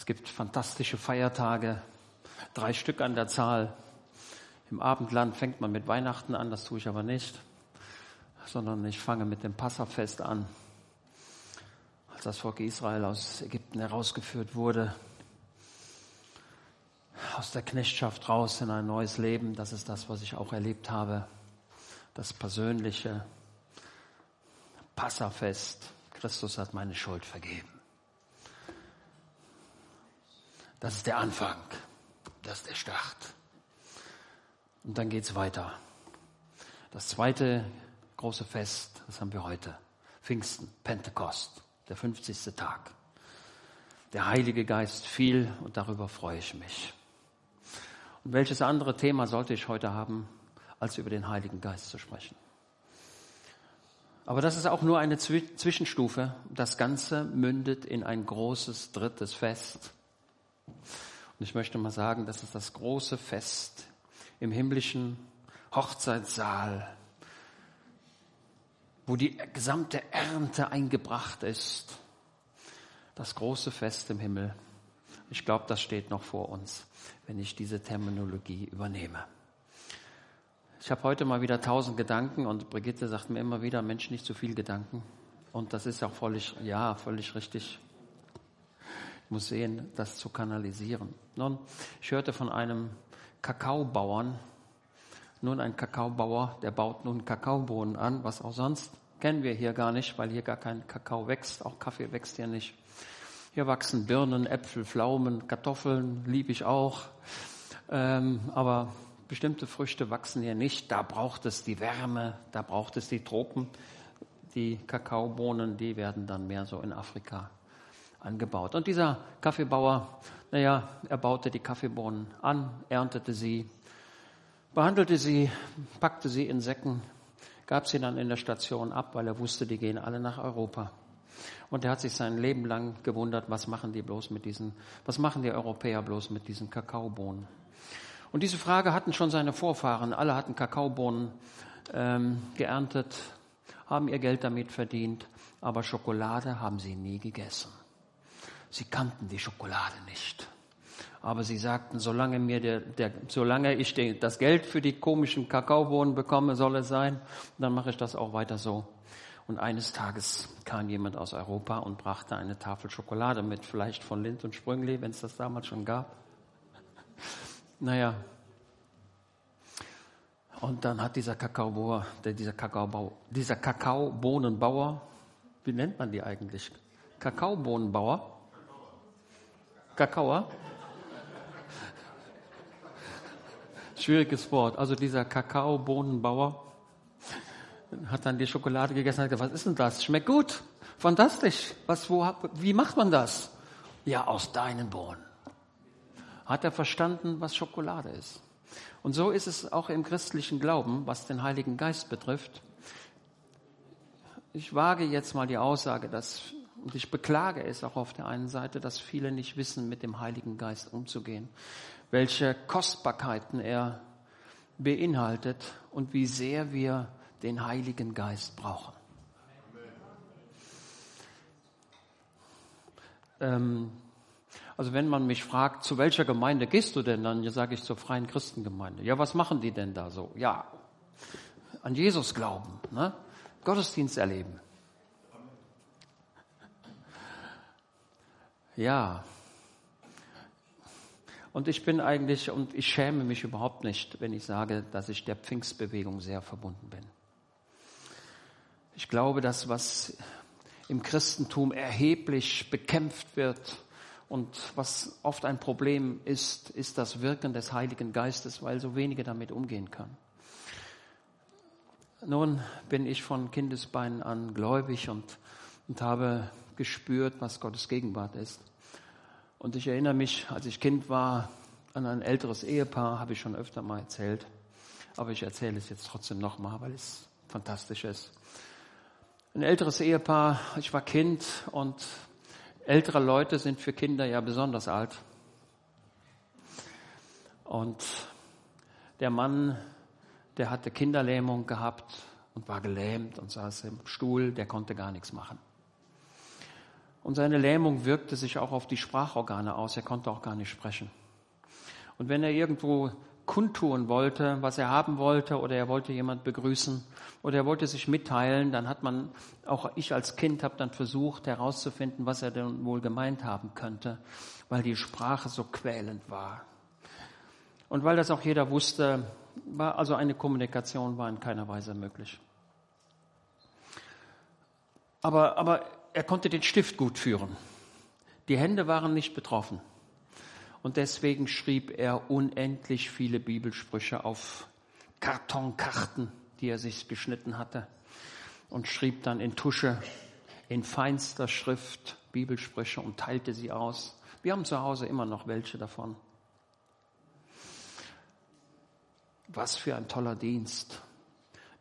Es gibt fantastische Feiertage, drei Stück an der Zahl. Im Abendland fängt man mit Weihnachten an, das tue ich aber nicht, sondern ich fange mit dem Passafest an. Als das Volk Israel aus Ägypten herausgeführt wurde, aus der Knechtschaft raus in ein neues Leben, das ist das, was ich auch erlebt habe. Das persönliche Passafest. Christus hat meine Schuld vergeben. Das ist der Anfang. Das ist der Start. Und dann geht es weiter. Das zweite große Fest, das haben wir heute. Pfingsten, Pentekost, der 50. Tag. Der Heilige Geist fiel und darüber freue ich mich. Und welches andere Thema sollte ich heute haben, als über den Heiligen Geist zu sprechen? Aber das ist auch nur eine Zwischenstufe. Das Ganze mündet in ein großes drittes Fest. Und ich möchte mal sagen, das ist das große Fest im himmlischen Hochzeitssaal, wo die gesamte Ernte eingebracht ist. Das große Fest im Himmel. Ich glaube, das steht noch vor uns, wenn ich diese Terminologie übernehme. Ich habe heute mal wieder tausend Gedanken und Brigitte sagt mir immer wieder, Mensch, nicht zu viel Gedanken. Und das ist auch völlig, ja, völlig richtig. Sehen, das zu kanalisieren. Nun, ich hörte von einem Kakaobauern, nun ein Kakaobauer, der baut nun Kakaobohnen an, was auch sonst kennen wir hier gar nicht, weil hier gar kein Kakao wächst, auch Kaffee wächst hier nicht. Hier wachsen Birnen, Äpfel, Pflaumen, Kartoffeln, liebe ich auch. Ähm, aber bestimmte Früchte wachsen hier nicht. Da braucht es die Wärme, da braucht es die Tropen. Die Kakaobohnen, die werden dann mehr so in Afrika angebaut. Und dieser Kaffeebauer, naja, er baute die Kaffeebohnen an, erntete sie, behandelte sie, packte sie in Säcken, gab sie dann in der Station ab, weil er wusste, die gehen alle nach Europa. Und er hat sich sein Leben lang gewundert, was machen die bloß mit diesen, was machen die Europäer bloß mit diesen Kakaobohnen? Und diese Frage hatten schon seine Vorfahren. Alle hatten Kakaobohnen ähm, geerntet, haben ihr Geld damit verdient, aber Schokolade haben sie nie gegessen. Sie kannten die Schokolade nicht. Aber sie sagten, solange, mir der, der, solange ich das Geld für die komischen Kakaobohnen bekomme, soll es sein, dann mache ich das auch weiter so. Und eines Tages kam jemand aus Europa und brachte eine Tafel Schokolade mit, vielleicht von Lind und Sprüngli, wenn es das damals schon gab. Naja. Und dann hat dieser Kakaobauer, dieser Kakaobau, dieser Kakaobohnenbauer, wie nennt man die eigentlich? Kakaobohnenbauer? Kakaoer? Schwieriges Wort. Also dieser Kakaobohnenbauer hat dann die Schokolade gegessen und hat gesagt, was ist denn das? Schmeckt gut. Fantastisch. Was, wo, wie macht man das? Ja, aus deinen Bohnen. Hat er verstanden, was Schokolade ist. Und so ist es auch im christlichen Glauben, was den Heiligen Geist betrifft. Ich wage jetzt mal die Aussage, dass, und ich beklage es auch auf der einen Seite, dass viele nicht wissen, mit dem Heiligen Geist umzugehen. Welche Kostbarkeiten er beinhaltet und wie sehr wir den Heiligen Geist brauchen. Ähm, also wenn man mich fragt, zu welcher Gemeinde gehst du denn, dann sage ich zur Freien Christengemeinde. Ja, was machen die denn da so? Ja, an Jesus glauben, ne? Gottesdienst erleben. Ja. Und ich bin eigentlich, und ich schäme mich überhaupt nicht, wenn ich sage, dass ich der Pfingstbewegung sehr verbunden bin. Ich glaube, dass was im Christentum erheblich bekämpft wird und was oft ein Problem ist, ist das Wirken des Heiligen Geistes, weil so wenige damit umgehen können. Nun bin ich von Kindesbeinen an gläubig und, und habe gespürt, was Gottes Gegenwart ist. Und ich erinnere mich, als ich Kind war, an ein älteres Ehepaar, habe ich schon öfter mal erzählt. Aber ich erzähle es jetzt trotzdem nochmal, weil es fantastisch ist ein älteres Ehepaar, ich war Kind und ältere Leute sind für Kinder ja besonders alt. Und der Mann, der hatte Kinderlähmung gehabt und war gelähmt und saß im Stuhl, der konnte gar nichts machen. Und seine Lähmung wirkte sich auch auf die Sprachorgane aus. Er konnte auch gar nicht sprechen. Und wenn er irgendwo kundtun wollte, was er haben wollte, oder er wollte jemand begrüßen, oder er wollte sich mitteilen, dann hat man, auch ich als Kind habe dann versucht herauszufinden, was er denn wohl gemeint haben könnte, weil die Sprache so quälend war. Und weil das auch jeder wusste, war also eine Kommunikation war in keiner Weise möglich. Aber, aber er konnte den Stift gut führen. Die Hände waren nicht betroffen. Und deswegen schrieb er unendlich viele Bibelsprüche auf Kartonkarten, die er sich geschnitten hatte. Und schrieb dann in Tusche, in feinster Schrift Bibelsprüche und teilte sie aus. Wir haben zu Hause immer noch welche davon. Was für ein toller Dienst.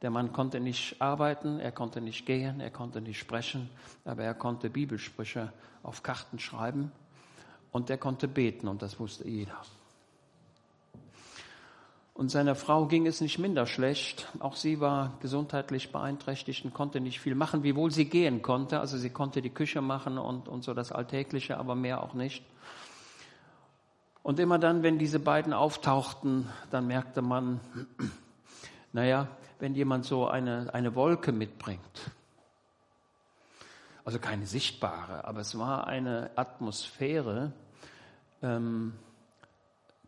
Der Mann konnte nicht arbeiten, er konnte nicht gehen, er konnte nicht sprechen, aber er konnte Bibelsprüche auf Karten schreiben und er konnte beten und das wusste jeder. Und seiner Frau ging es nicht minder schlecht. Auch sie war gesundheitlich beeinträchtigt und konnte nicht viel machen, wiewohl sie gehen konnte. Also sie konnte die Küche machen und, und so das Alltägliche, aber mehr auch nicht. Und immer dann, wenn diese beiden auftauchten, dann merkte man, naja, wenn jemand so eine, eine Wolke mitbringt, also keine sichtbare, aber es war eine Atmosphäre ähm,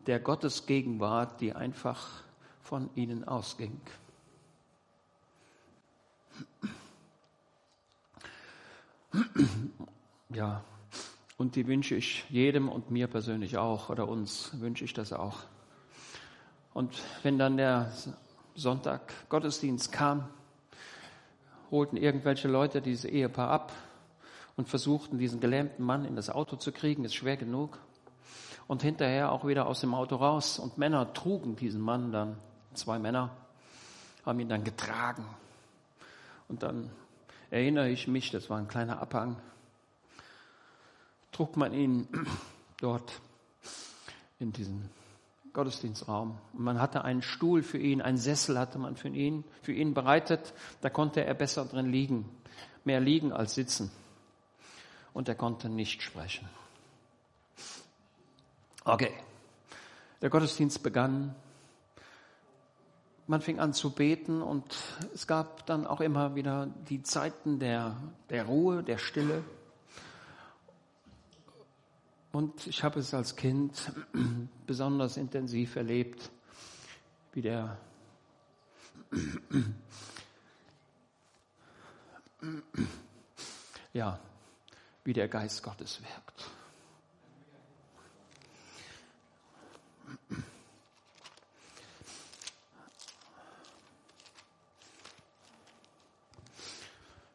der Gottesgegenwart, die einfach von ihnen ausging. Ja, und die wünsche ich jedem und mir persönlich auch, oder uns wünsche ich das auch. Und wenn dann der Sonntag Gottesdienst kam, holten irgendwelche Leute dieses Ehepaar ab und versuchten, diesen gelähmten Mann in das Auto zu kriegen, ist schwer genug. Und hinterher auch wieder aus dem Auto raus. Und Männer trugen diesen Mann dann, zwei Männer, haben ihn dann getragen. Und dann erinnere ich mich, das war ein kleiner Abhang, trug man ihn dort in diesen Gottesdienstraum. Und man hatte einen Stuhl für ihn, einen Sessel hatte man für ihn, für ihn bereitet. Da konnte er besser drin liegen. Mehr liegen als sitzen. Und er konnte nicht sprechen. Okay. Der Gottesdienst begann. Man fing an zu beten und es gab dann auch immer wieder die Zeiten der, der Ruhe, der Stille. Und ich habe es als Kind besonders intensiv erlebt, wie der ja, wie der Geist Gottes wirkt.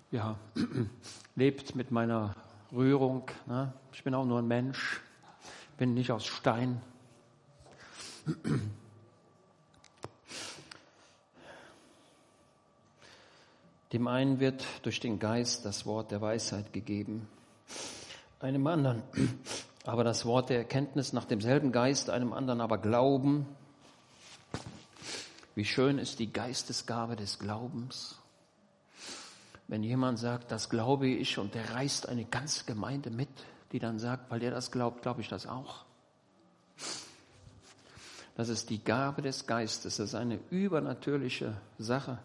Ja, lebt mit meiner Rührung. Ne? Ich bin auch nur ein Mensch, bin nicht aus Stein. Dem einen wird durch den Geist das Wort der Weisheit gegeben, einem anderen aber das Wort der Erkenntnis nach demselben Geist, einem anderen aber Glauben. Wie schön ist die Geistesgabe des Glaubens. Wenn jemand sagt, das glaube ich, und der reißt eine ganze Gemeinde mit, die dann sagt, weil der das glaubt, glaube ich das auch. Das ist die Gabe des Geistes, das ist eine übernatürliche Sache.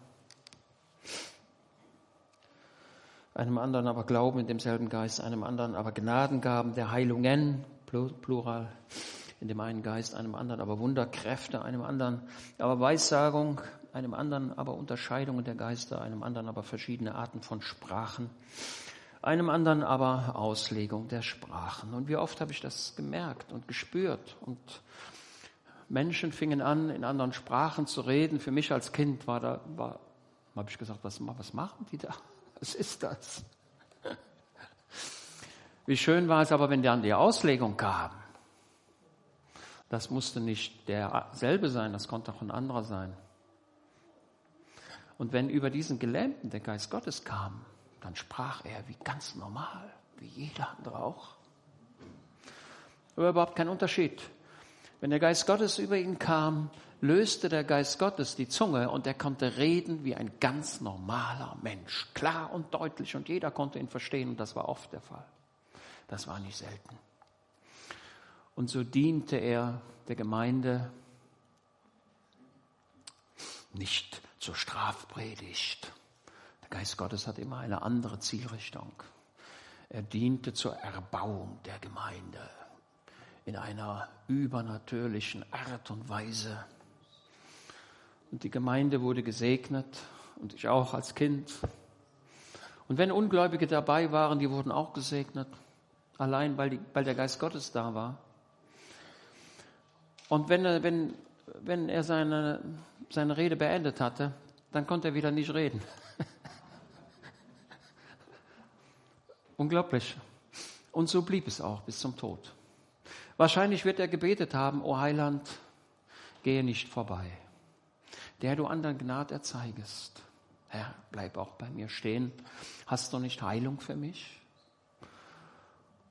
Einem anderen aber Glauben in demselben Geist, einem anderen aber Gnadengaben der Heilungen, Plural, in dem einen Geist, einem anderen aber Wunderkräfte, einem anderen aber Weissagung, einem anderen aber Unterscheidungen der Geister, einem anderen aber verschiedene Arten von Sprachen, einem anderen aber Auslegung der Sprachen. Und wie oft habe ich das gemerkt und gespürt und Menschen fingen an, in anderen Sprachen zu reden. Für mich als Kind war da, war, habe ich gesagt, was, was machen die da? Was ist das? Wie schön war es aber, wenn dann die Auslegung kam. Das musste nicht derselbe sein, das konnte auch ein anderer sein. Und wenn über diesen Gelähmten der Geist Gottes kam, dann sprach er wie ganz normal, wie jeder andere auch. Aber überhaupt kein Unterschied. Wenn der Geist Gottes über ihn kam, löste der Geist Gottes die Zunge und er konnte reden wie ein ganz normaler Mensch. Klar und deutlich und jeder konnte ihn verstehen und das war oft der Fall. Das war nicht selten. Und so diente er der Gemeinde nicht zur Strafpredigt. Der Geist Gottes hat immer eine andere Zielrichtung. Er diente zur Erbauung der Gemeinde in einer übernatürlichen Art und Weise. Und die Gemeinde wurde gesegnet und ich auch als Kind. Und wenn Ungläubige dabei waren, die wurden auch gesegnet, allein weil, die, weil der Geist Gottes da war. Und wenn wenn, wenn er seine, seine Rede beendet hatte, dann konnte er wieder nicht reden. Unglaublich. Und so blieb es auch bis zum Tod. Wahrscheinlich wird er gebetet haben, O Heiland, gehe nicht vorbei, der du anderen Gnade erzeigest. Herr, bleib auch bei mir stehen. Hast du nicht Heilung für mich?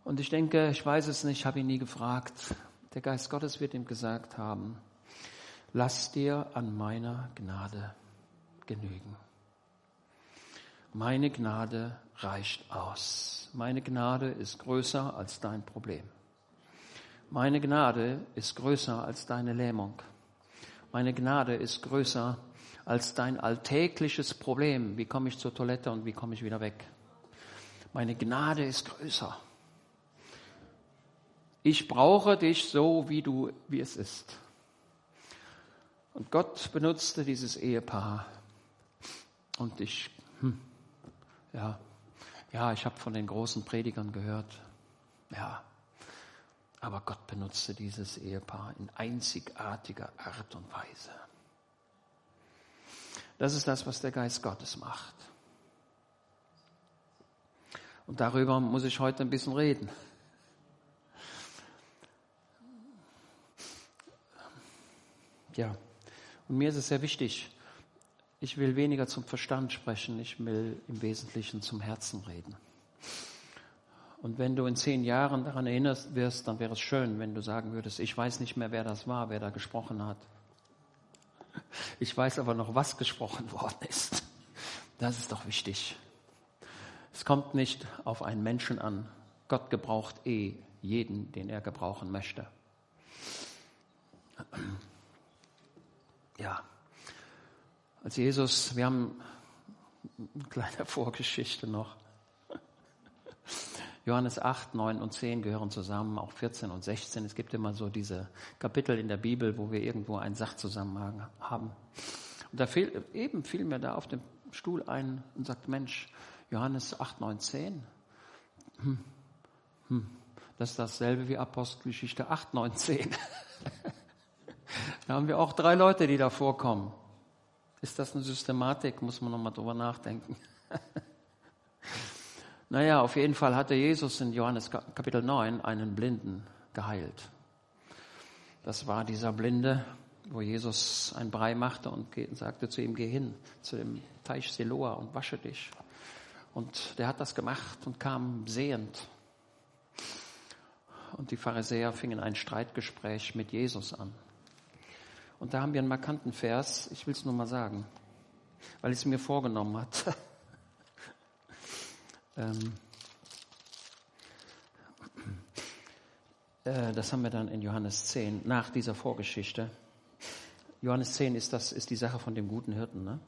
Und ich denke, ich weiß es nicht, habe ihn nie gefragt. Der Geist Gottes wird ihm gesagt haben, lass dir an meiner Gnade genügen. Meine Gnade reicht aus. Meine Gnade ist größer als dein Problem. Meine Gnade ist größer als deine Lähmung. Meine Gnade ist größer als dein alltägliches Problem. Wie komme ich zur Toilette und wie komme ich wieder weg? Meine Gnade ist größer. Ich brauche dich so, wie du, wie es ist. Und Gott benutzte dieses Ehepaar. Und ich, hm, ja, ja, ich habe von den großen Predigern gehört. Ja, aber Gott benutzte dieses Ehepaar in einzigartiger Art und Weise. Das ist das, was der Geist Gottes macht. Und darüber muss ich heute ein bisschen reden. Ja, und mir ist es sehr wichtig, ich will weniger zum Verstand sprechen, ich will im Wesentlichen zum Herzen reden. Und wenn du in zehn Jahren daran erinnerst wirst, dann wäre es schön, wenn du sagen würdest, ich weiß nicht mehr, wer das war, wer da gesprochen hat. Ich weiß aber noch, was gesprochen worden ist. Das ist doch wichtig. Es kommt nicht auf einen Menschen an. Gott gebraucht eh jeden, den er gebrauchen möchte. Ja, als Jesus, wir haben eine kleine Vorgeschichte noch. Johannes 8, 9 und 10 gehören zusammen, auch 14 und 16. Es gibt immer so diese Kapitel in der Bibel, wo wir irgendwo einen Sachzusammenhang haben. Und da fiel, eben fiel mir da auf dem Stuhl ein und sagte, Mensch, Johannes 8, 9, 10. Hm, hm, das ist dasselbe wie Apostelgeschichte 8, 9, 10. da haben wir auch drei Leute, die da vorkommen. Ist das eine Systematik? Muss man nochmal drüber nachdenken. Naja, auf jeden Fall hatte Jesus in Johannes Kapitel 9 einen Blinden geheilt. Das war dieser Blinde, wo Jesus ein Brei machte und sagte zu ihm, geh hin zu dem Teich Siloa und wasche dich. Und der hat das gemacht und kam sehend. Und die Pharisäer fingen ein Streitgespräch mit Jesus an. Und da haben wir einen markanten Vers, ich will es nur mal sagen, weil ich es mir vorgenommen hat. Ähm, äh, das haben wir dann in Johannes 10, nach dieser Vorgeschichte. Johannes 10 ist, das, ist die Sache von dem guten Hirten. Ne?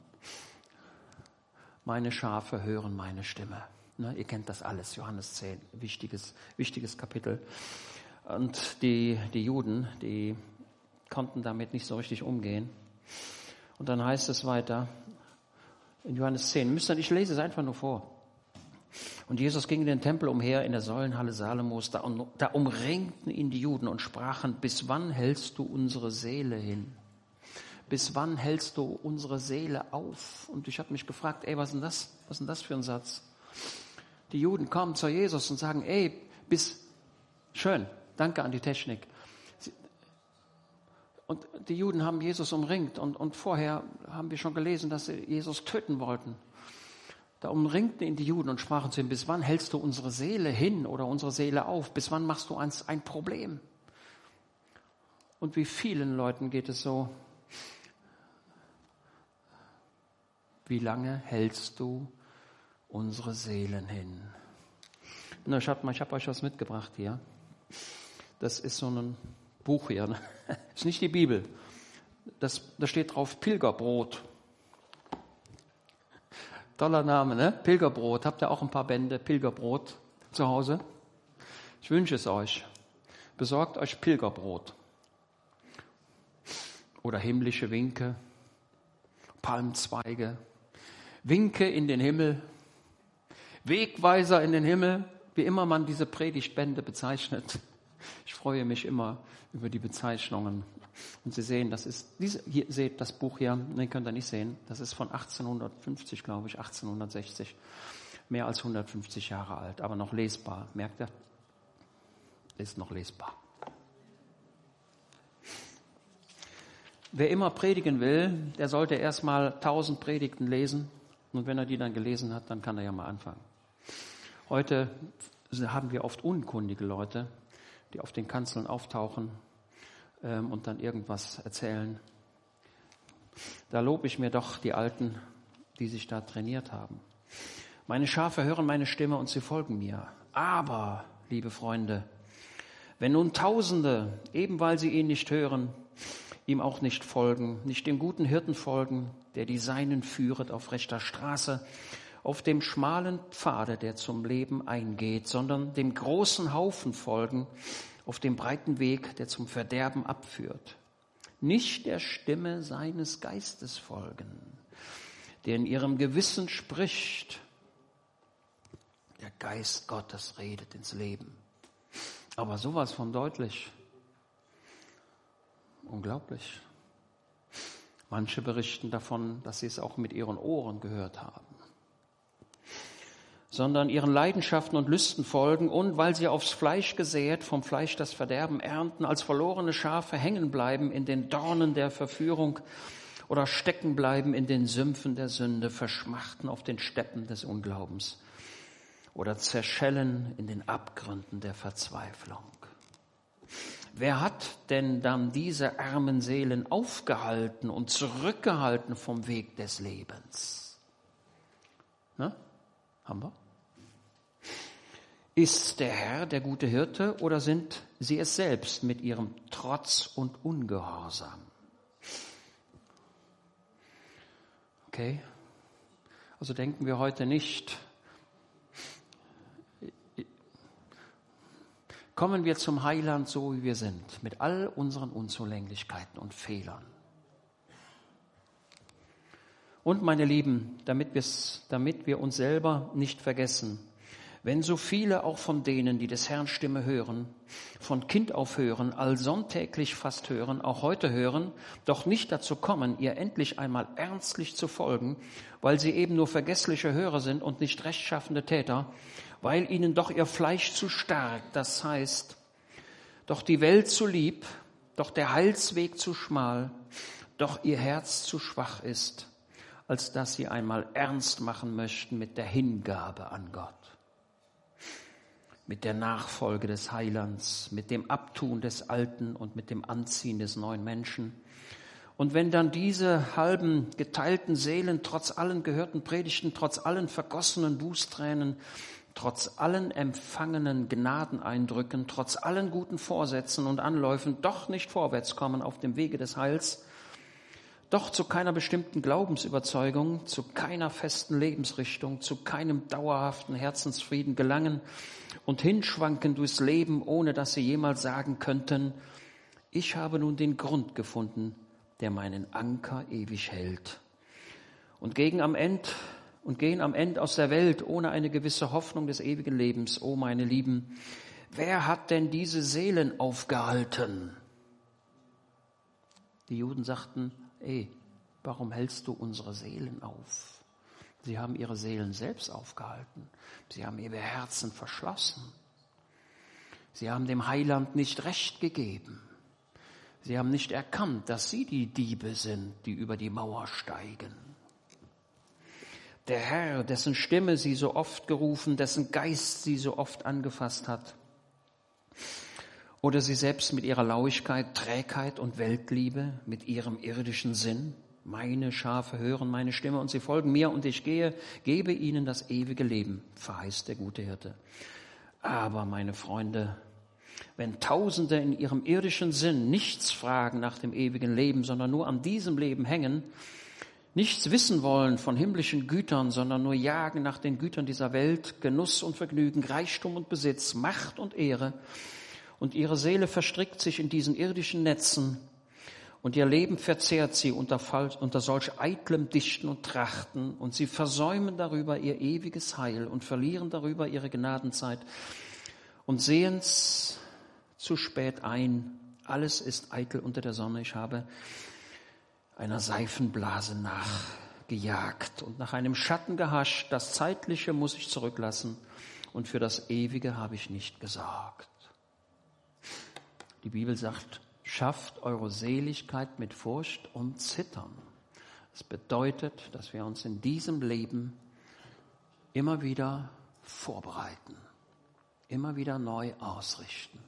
Meine Schafe hören meine Stimme. Ne? Ihr kennt das alles, Johannes 10, wichtiges, wichtiges Kapitel. Und die, die Juden, die konnten damit nicht so richtig umgehen. Und dann heißt es weiter in Johannes 10, müsst ihr, ich lese es einfach nur vor. Und Jesus ging in den Tempel umher in der Säulenhalle Salomos, da, da umringten ihn die Juden und sprachen, bis wann hältst du unsere Seele hin? Bis wann hältst du unsere Seele auf? Und ich habe mich gefragt, ey, was ist das? Was ist denn das für ein Satz? Die Juden kommen zu Jesus und sagen, ey, bis, schön, danke an die Technik. Und die Juden haben Jesus umringt und, und vorher haben wir schon gelesen, dass sie Jesus töten wollten. Da umringten ihn die Juden und sprachen zu ihm, bis wann hältst du unsere Seele hin oder unsere Seele auf? Bis wann machst du uns ein Problem? Und wie vielen Leuten geht es so? Wie lange hältst du unsere Seelen hin? Na, ich habe hab euch was mitgebracht hier. Das ist so ein Buch hier. Ne? Ist nicht die Bibel. Das, da steht drauf Pilgerbrot. Toller Name, ne? Pilgerbrot. Habt ihr auch ein paar Bände Pilgerbrot zu Hause? Ich wünsche es euch. Besorgt euch Pilgerbrot. Oder himmlische Winke, Palmzweige, Winke in den Himmel, Wegweiser in den Himmel, wie immer man diese Predigtbände bezeichnet. Freue mich immer über die Bezeichnungen. Und Sie sehen, das ist, diese, hier seht das Buch hier, ne, könnt ihr nicht sehen, das ist von 1850, glaube ich, 1860. Mehr als 150 Jahre alt, aber noch lesbar. Merkt ihr? Ist noch lesbar. Wer immer predigen will, der sollte erstmal 1000 Predigten lesen. Und wenn er die dann gelesen hat, dann kann er ja mal anfangen. Heute haben wir oft unkundige Leute, die auf den Kanzeln auftauchen ähm, und dann irgendwas erzählen. Da lobe ich mir doch die Alten, die sich da trainiert haben. Meine Schafe hören meine Stimme und sie folgen mir. Aber, liebe Freunde, wenn nun Tausende, eben weil sie ihn nicht hören, ihm auch nicht folgen, nicht dem guten Hirten folgen, der die Seinen führet auf rechter Straße, auf dem schmalen Pfade, der zum Leben eingeht, sondern dem großen Haufen folgen, auf dem breiten Weg, der zum Verderben abführt. Nicht der Stimme seines Geistes folgen, der in ihrem Gewissen spricht. Der Geist Gottes redet ins Leben. Aber sowas von deutlich. Unglaublich. Manche berichten davon, dass sie es auch mit ihren Ohren gehört haben sondern ihren Leidenschaften und Lüsten folgen und weil sie aufs Fleisch gesät, vom Fleisch das Verderben ernten, als verlorene Schafe hängen bleiben in den Dornen der Verführung oder stecken bleiben in den Sümpfen der Sünde, verschmachten auf den Steppen des Unglaubens oder zerschellen in den Abgründen der Verzweiflung. Wer hat denn dann diese armen Seelen aufgehalten und zurückgehalten vom Weg des Lebens? Ne? Haben wir? Ist der Herr der gute Hirte oder sind sie es selbst mit ihrem Trotz und Ungehorsam? Okay? Also denken wir heute nicht, kommen wir zum Heiland so, wie wir sind, mit all unseren Unzulänglichkeiten und Fehlern. Und meine Lieben, damit, damit wir uns selber nicht vergessen, wenn so viele auch von denen, die des Herrn Stimme hören, von Kind auf hören, allsonntäglich fast hören, auch heute hören, doch nicht dazu kommen, ihr endlich einmal ernstlich zu folgen, weil sie eben nur vergessliche Hörer sind und nicht rechtschaffende Täter, weil ihnen doch ihr Fleisch zu stark, das heißt, doch die Welt zu lieb, doch der Heilsweg zu schmal, doch ihr Herz zu schwach ist, als dass sie einmal ernst machen möchten mit der Hingabe an Gott mit der Nachfolge des Heilands, mit dem Abtun des Alten und mit dem Anziehen des neuen Menschen. Und wenn dann diese halben geteilten Seelen trotz allen gehörten Predigten, trotz allen vergossenen Bußtränen, trotz allen empfangenen Gnadeneindrücken, trotz allen guten Vorsätzen und Anläufen doch nicht vorwärts kommen auf dem Wege des Heils, doch zu keiner bestimmten Glaubensüberzeugung, zu keiner festen Lebensrichtung, zu keinem dauerhaften Herzensfrieden gelangen und hinschwanken durchs Leben, ohne dass sie jemals sagen könnten, ich habe nun den Grund gefunden, der meinen Anker ewig hält. Und gegen am End und gehen am Ende aus der Welt ohne eine gewisse Hoffnung des ewigen Lebens. O oh, meine Lieben, wer hat denn diese Seelen aufgehalten? Die Juden sagten, ey, warum hältst du unsere Seelen auf? Sie haben ihre Seelen selbst aufgehalten. Sie haben ihre Herzen verschlossen. Sie haben dem Heiland nicht recht gegeben. Sie haben nicht erkannt, dass sie die Diebe sind, die über die Mauer steigen. Der Herr, dessen Stimme sie so oft gerufen, dessen Geist sie so oft angefasst hat, oder sie selbst mit ihrer Lauigkeit, Trägheit und Weltliebe, mit ihrem irdischen Sinn. Meine Schafe hören meine Stimme und sie folgen mir und ich gehe, gebe ihnen das ewige Leben, verheißt der gute Hirte. Aber, meine Freunde, wenn Tausende in ihrem irdischen Sinn nichts fragen nach dem ewigen Leben, sondern nur an diesem Leben hängen, nichts wissen wollen von himmlischen Gütern, sondern nur jagen nach den Gütern dieser Welt, Genuss und Vergnügen, Reichtum und Besitz, Macht und Ehre, und ihre Seele verstrickt sich in diesen irdischen Netzen, und ihr Leben verzehrt sie unter, unter solch eitlem Dichten und Trachten, und sie versäumen darüber ihr ewiges Heil und verlieren darüber ihre Gnadenzeit und sehen's zu spät ein. Alles ist eitel unter der Sonne. Ich habe einer Seifenblase nachgejagt und nach einem Schatten gehascht. Das Zeitliche muss ich zurücklassen und für das Ewige habe ich nicht gesorgt. Die Bibel sagt, schafft eure Seligkeit mit Furcht und Zittern. Das bedeutet, dass wir uns in diesem Leben immer wieder vorbereiten, immer wieder neu ausrichten.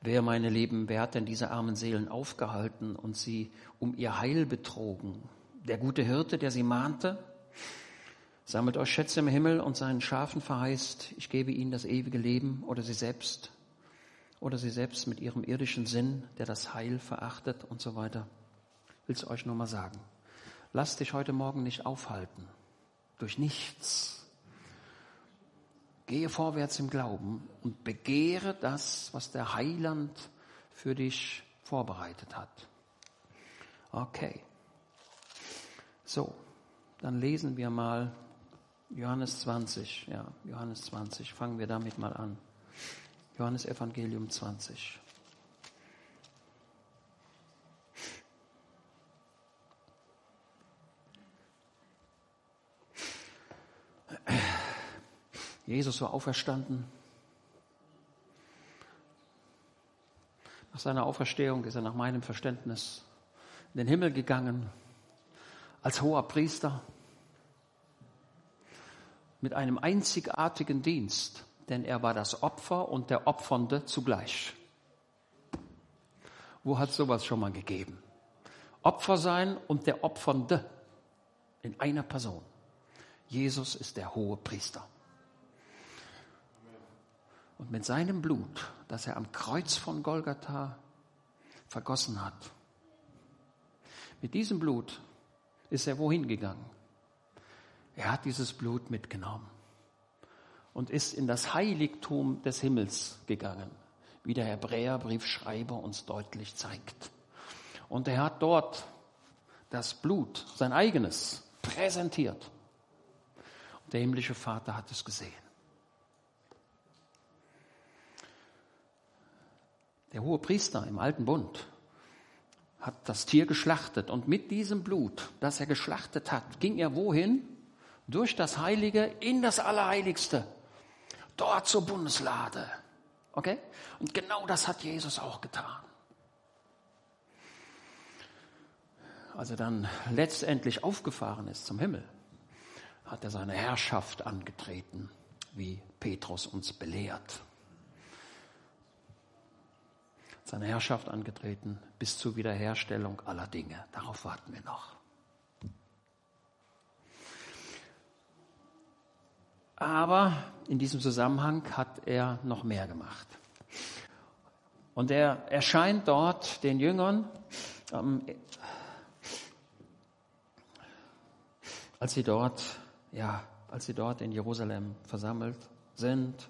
Wer, meine Lieben, wer hat denn diese armen Seelen aufgehalten und sie um ihr Heil betrogen? Der gute Hirte, der sie mahnte? Sammelt euch Schätze im Himmel und seinen Schafen verheißt, ich gebe ihnen das ewige Leben oder sie selbst, oder sie selbst mit ihrem irdischen Sinn, der das Heil verachtet und so weiter. Ich will es euch nur mal sagen. Lasst dich heute Morgen nicht aufhalten. Durch nichts Gehe vorwärts im Glauben und begehre das, was der Heiland für dich vorbereitet hat. Okay. So, dann lesen wir mal Johannes 20. Ja, Johannes 20. Fangen wir damit mal an. Johannes Evangelium 20. Jesus war auferstanden. Nach seiner Auferstehung ist er nach meinem Verständnis in den Himmel gegangen als hoher Priester mit einem einzigartigen Dienst, denn er war das Opfer und der Opfernde zugleich. Wo hat sowas schon mal gegeben? Opfer sein und der Opfernde in einer Person. Jesus ist der hohe Priester. Und mit seinem Blut, das er am Kreuz von Golgatha vergossen hat, mit diesem Blut ist er wohin gegangen? Er hat dieses Blut mitgenommen und ist in das Heiligtum des Himmels gegangen, wie der Hebräerbriefschreiber uns deutlich zeigt. Und er hat dort das Blut, sein eigenes, präsentiert. Und der himmlische Vater hat es gesehen. Der hohe Priester im alten Bund hat das Tier geschlachtet und mit diesem Blut, das er geschlachtet hat, ging er wohin? Durch das Heilige in das Allerheiligste. Dort zur Bundeslade. Okay? Und genau das hat Jesus auch getan. Als er dann letztendlich aufgefahren ist zum Himmel, hat er seine Herrschaft angetreten, wie Petrus uns belehrt seine Herrschaft angetreten bis zur Wiederherstellung aller Dinge. Darauf warten wir noch. Aber in diesem Zusammenhang hat er noch mehr gemacht. Und er erscheint dort den Jüngern, ähm, als sie dort, ja, als sie dort in Jerusalem versammelt sind,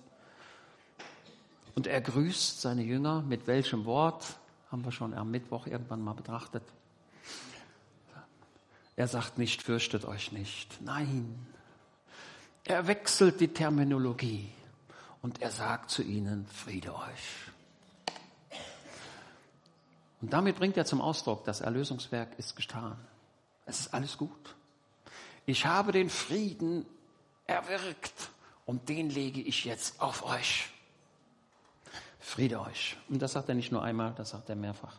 und er grüßt seine Jünger mit welchem Wort? Haben wir schon am Mittwoch irgendwann mal betrachtet. Er sagt nicht, fürchtet euch nicht. Nein. Er wechselt die Terminologie und er sagt zu ihnen, Friede euch. Und damit bringt er zum Ausdruck, das Erlösungswerk ist getan. Es ist alles gut. Ich habe den Frieden erwirkt und den lege ich jetzt auf euch. Friede euch. Und das sagt er nicht nur einmal, das sagt er mehrfach.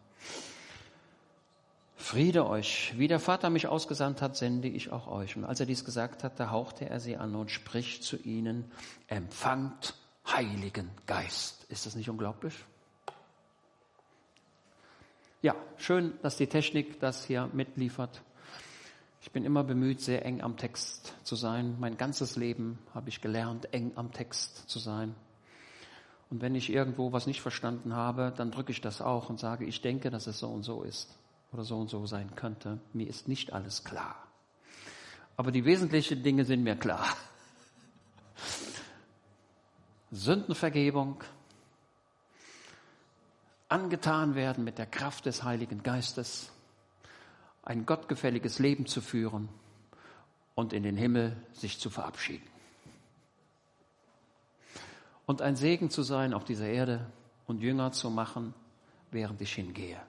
Friede euch. Wie der Vater mich ausgesandt hat, sende ich auch euch. Und als er dies gesagt hat, da hauchte er sie an und spricht zu ihnen, empfangt Heiligen Geist. Ist das nicht unglaublich? Ja, schön, dass die Technik das hier mitliefert. Ich bin immer bemüht, sehr eng am Text zu sein. Mein ganzes Leben habe ich gelernt, eng am Text zu sein. Und wenn ich irgendwo was nicht verstanden habe, dann drücke ich das auch und sage, ich denke, dass es so und so ist oder so und so sein könnte. Mir ist nicht alles klar. Aber die wesentlichen Dinge sind mir klar. Sündenvergebung, angetan werden mit der Kraft des Heiligen Geistes, ein gottgefälliges Leben zu führen und in den Himmel sich zu verabschieden. Und ein Segen zu sein auf dieser Erde und Jünger zu machen, während ich hingehe.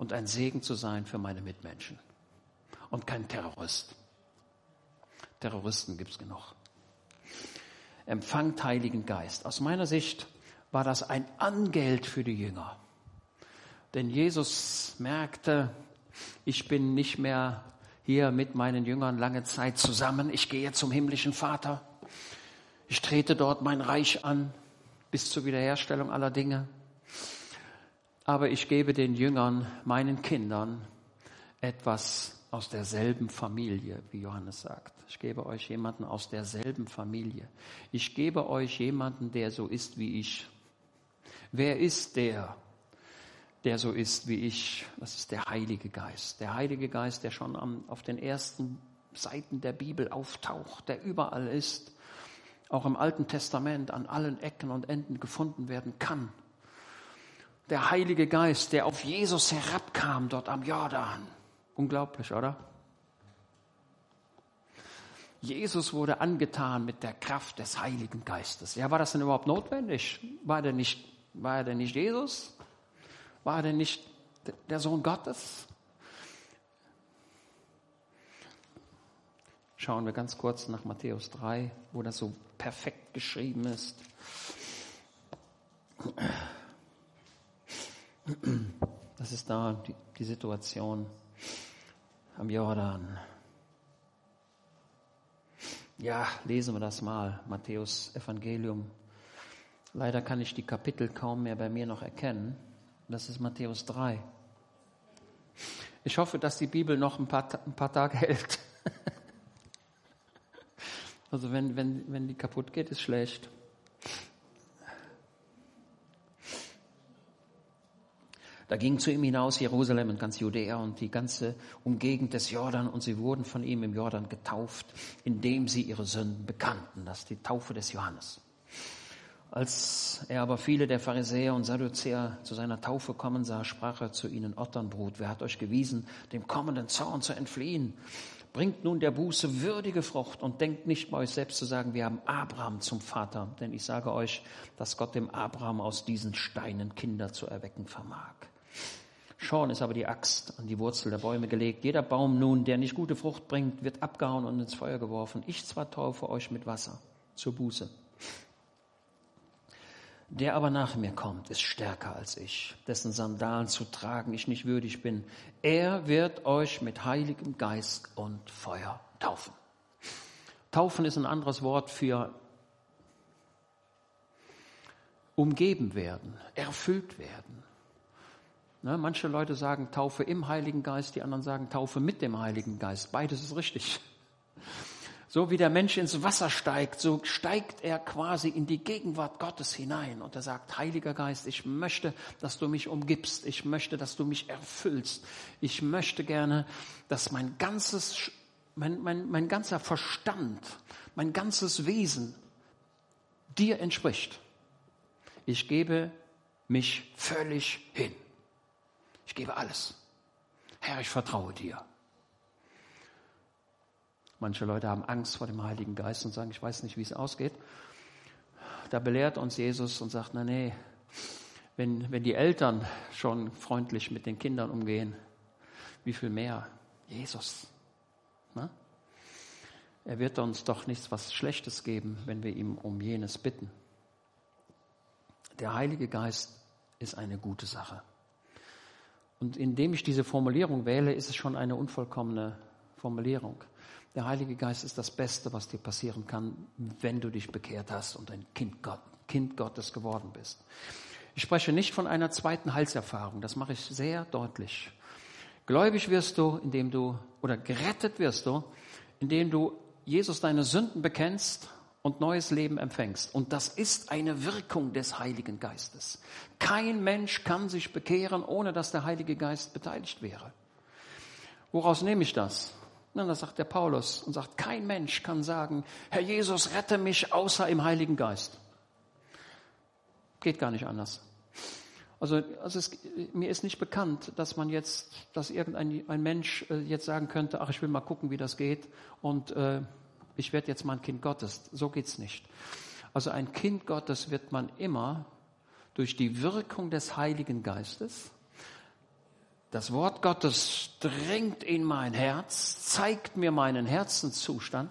Und ein Segen zu sein für meine Mitmenschen. Und kein Terrorist. Terroristen gibt es genug. Empfangt Heiligen Geist. Aus meiner Sicht war das ein Angeld für die Jünger. Denn Jesus merkte, ich bin nicht mehr hier mit meinen Jüngern lange Zeit zusammen. Ich gehe zum himmlischen Vater. Ich trete dort mein Reich an bis zur Wiederherstellung aller Dinge. Aber ich gebe den Jüngern, meinen Kindern, etwas aus derselben Familie, wie Johannes sagt. Ich gebe euch jemanden aus derselben Familie. Ich gebe euch jemanden, der so ist wie ich. Wer ist der? der so ist wie ich. Das ist der Heilige Geist. Der Heilige Geist, der schon am, auf den ersten Seiten der Bibel auftaucht, der überall ist, auch im Alten Testament an allen Ecken und Enden gefunden werden kann. Der Heilige Geist, der auf Jesus herabkam dort am Jordan. Unglaublich, oder? Jesus wurde angetan mit der Kraft des Heiligen Geistes. Ja, war das denn überhaupt notwendig? War der nicht, war er denn nicht Jesus? War er denn nicht der Sohn Gottes? Schauen wir ganz kurz nach Matthäus 3, wo das so perfekt geschrieben ist. Das ist da die, die Situation am Jordan. Ja, lesen wir das mal, Matthäus Evangelium. Leider kann ich die Kapitel kaum mehr bei mir noch erkennen. Das ist Matthäus 3. Ich hoffe, dass die Bibel noch ein paar, ein paar Tage hält. Also wenn, wenn, wenn die kaputt geht, ist schlecht. Da ging zu ihm hinaus Jerusalem und ganz Judäa und die ganze Umgegend des Jordan und sie wurden von ihm im Jordan getauft, indem sie ihre Sünden bekannten. Das ist die Taufe des Johannes. Als er aber viele der Pharisäer und Sadduzäer zu seiner Taufe kommen sah, sprach er zu ihnen, Otternbrut, wer hat euch gewiesen, dem kommenden Zorn zu entfliehen? Bringt nun der Buße würdige Frucht und denkt nicht bei euch selbst zu sagen, wir haben Abraham zum Vater. Denn ich sage euch, dass Gott dem Abraham aus diesen Steinen Kinder zu erwecken vermag. Schon ist aber die Axt an die Wurzel der Bäume gelegt. Jeder Baum nun, der nicht gute Frucht bringt, wird abgehauen und ins Feuer geworfen. Ich zwar taufe euch mit Wasser zur Buße. Der aber nach mir kommt, ist stärker als ich, dessen Sandalen zu tragen ich nicht würdig bin. Er wird euch mit Heiligem Geist und Feuer taufen. Taufen ist ein anderes Wort für umgeben werden, erfüllt werden. Ne, manche Leute sagen Taufe im Heiligen Geist, die anderen sagen Taufe mit dem Heiligen Geist. Beides ist richtig. So wie der Mensch ins Wasser steigt, so steigt er quasi in die Gegenwart Gottes hinein und er sagt, Heiliger Geist, ich möchte, dass du mich umgibst, ich möchte, dass du mich erfüllst, ich möchte gerne, dass mein ganzes, mein, mein, mein ganzer Verstand, mein ganzes Wesen dir entspricht. Ich gebe mich völlig hin. Ich gebe alles. Herr, ich vertraue dir. Manche Leute haben Angst vor dem Heiligen Geist und sagen, ich weiß nicht, wie es ausgeht. Da belehrt uns Jesus und sagt, na nee, wenn, wenn die Eltern schon freundlich mit den Kindern umgehen, wie viel mehr Jesus? Na? Er wird uns doch nichts was Schlechtes geben, wenn wir ihm um jenes bitten. Der Heilige Geist ist eine gute Sache. Und indem ich diese Formulierung wähle, ist es schon eine unvollkommene Formulierung. Der Heilige Geist ist das Beste, was dir passieren kann, wenn du dich bekehrt hast und ein Kind, Gott, kind Gottes geworden bist. Ich spreche nicht von einer zweiten Heilserfahrung, das mache ich sehr deutlich. Gläubig wirst du, indem du, oder gerettet wirst du, indem du Jesus deine Sünden bekennst und neues Leben empfängst. Und das ist eine Wirkung des Heiligen Geistes. Kein Mensch kann sich bekehren, ohne dass der Heilige Geist beteiligt wäre. Woraus nehme ich das? Na, das sagt der Paulus und sagt, kein Mensch kann sagen, Herr Jesus, rette mich außer im Heiligen Geist. Geht gar nicht anders. Also, also es, mir ist nicht bekannt, dass man jetzt, dass irgendein ein Mensch äh, jetzt sagen könnte, ach, ich will mal gucken, wie das geht und äh, ich werde jetzt mal ein Kind Gottes. So geht's nicht. Also ein Kind Gottes wird man immer durch die Wirkung des Heiligen Geistes. Das Wort Gottes dringt in mein Herz, zeigt mir meinen Herzenszustand.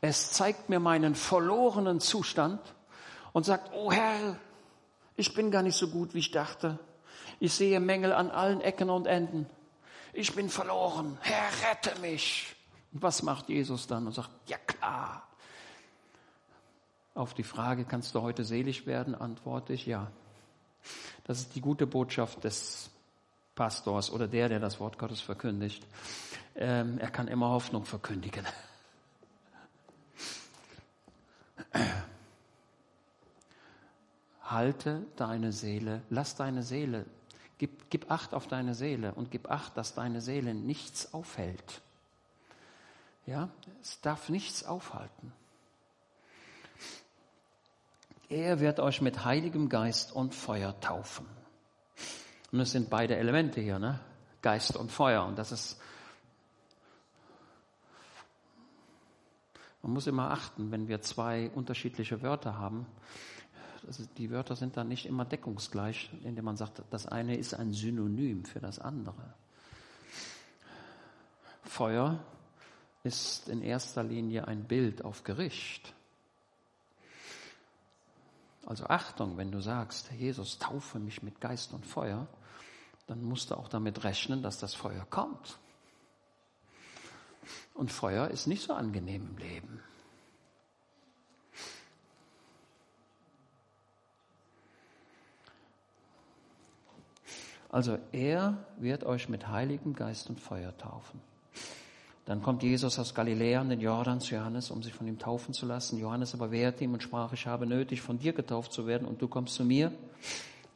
Es zeigt mir meinen verlorenen Zustand und sagt, oh Herr, ich bin gar nicht so gut, wie ich dachte. Ich sehe Mängel an allen Ecken und Enden. Ich bin verloren. Herr, rette mich. Und was macht Jesus dann und sagt, ja klar. Auf die Frage, kannst du heute selig werden, antworte ich ja. Das ist die gute Botschaft des Pastors oder der, der das Wort Gottes verkündigt. Ähm, er kann immer Hoffnung verkündigen. halte deine Seele, lass deine Seele, gib, gib Acht auf deine Seele und gib Acht, dass deine Seele nichts aufhält. Ja, es darf nichts aufhalten. Er wird euch mit Heiligem Geist und Feuer taufen. Und es sind beide Elemente hier, ne? Geist und Feuer. Und das ist, man muss immer achten, wenn wir zwei unterschiedliche Wörter haben, also die Wörter sind dann nicht immer deckungsgleich, indem man sagt, das eine ist ein Synonym für das andere. Feuer ist in erster Linie ein Bild auf Gericht. Also Achtung, wenn du sagst, Jesus, taufe mich mit Geist und Feuer, dann musst du auch damit rechnen, dass das Feuer kommt. Und Feuer ist nicht so angenehm im Leben. Also er wird euch mit Heiligem Geist und Feuer taufen. Dann kommt Jesus aus Galiläa an den Jordan zu Johannes, um sich von ihm taufen zu lassen. Johannes aber wehrte ihm und sprach, ich habe nötig, von dir getauft zu werden und du kommst zu mir.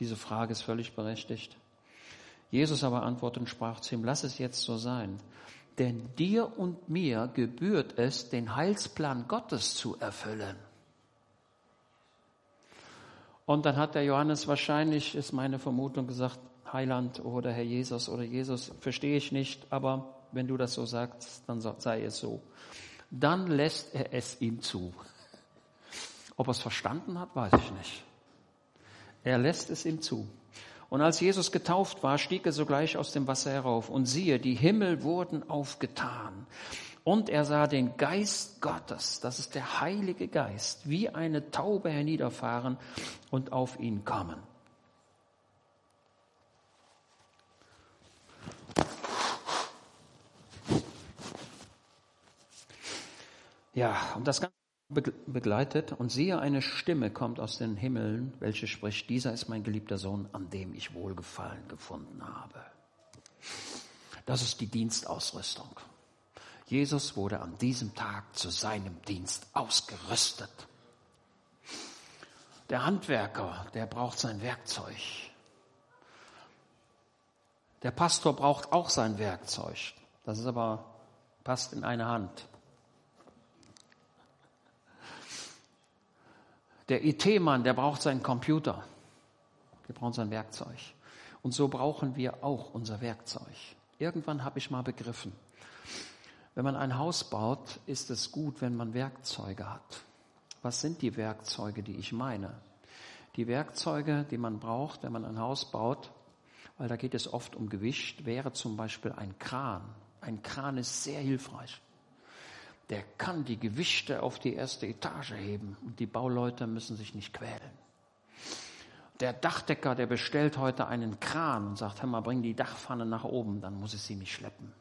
Diese Frage ist völlig berechtigt. Jesus aber antwortete und sprach zu ihm, lass es jetzt so sein. Denn dir und mir gebührt es, den Heilsplan Gottes zu erfüllen. Und dann hat der Johannes wahrscheinlich, ist meine Vermutung, gesagt, Heiland oder Herr Jesus oder Jesus, verstehe ich nicht, aber wenn du das so sagst, dann sei es so. Dann lässt er es ihm zu. Ob er es verstanden hat, weiß ich nicht. Er lässt es ihm zu. Und als Jesus getauft war, stieg er sogleich aus dem Wasser herauf. Und siehe, die Himmel wurden aufgetan. Und er sah den Geist Gottes, das ist der Heilige Geist, wie eine Taube herniederfahren und auf ihn kommen. Ja, und das Ganze begleitet und siehe, eine Stimme kommt aus den Himmeln, welche spricht, dieser ist mein geliebter Sohn, an dem ich Wohlgefallen gefunden habe. Das ist die Dienstausrüstung. Jesus wurde an diesem Tag zu seinem Dienst ausgerüstet. Der Handwerker, der braucht sein Werkzeug. Der Pastor braucht auch sein Werkzeug. Das ist aber, passt in eine Hand. Der IT-Mann, der braucht seinen Computer. Wir brauchen sein Werkzeug. Und so brauchen wir auch unser Werkzeug. Irgendwann habe ich mal begriffen, wenn man ein Haus baut, ist es gut, wenn man Werkzeuge hat. Was sind die Werkzeuge, die ich meine? Die Werkzeuge, die man braucht, wenn man ein Haus baut, weil da geht es oft um Gewicht, wäre zum Beispiel ein Kran. Ein Kran ist sehr hilfreich der kann die Gewichte auf die erste Etage heben und die Bauleute müssen sich nicht quälen. Der Dachdecker, der bestellt heute einen Kran und sagt, hör mal, bring die Dachpfanne nach oben, dann muss ich sie nicht schleppen.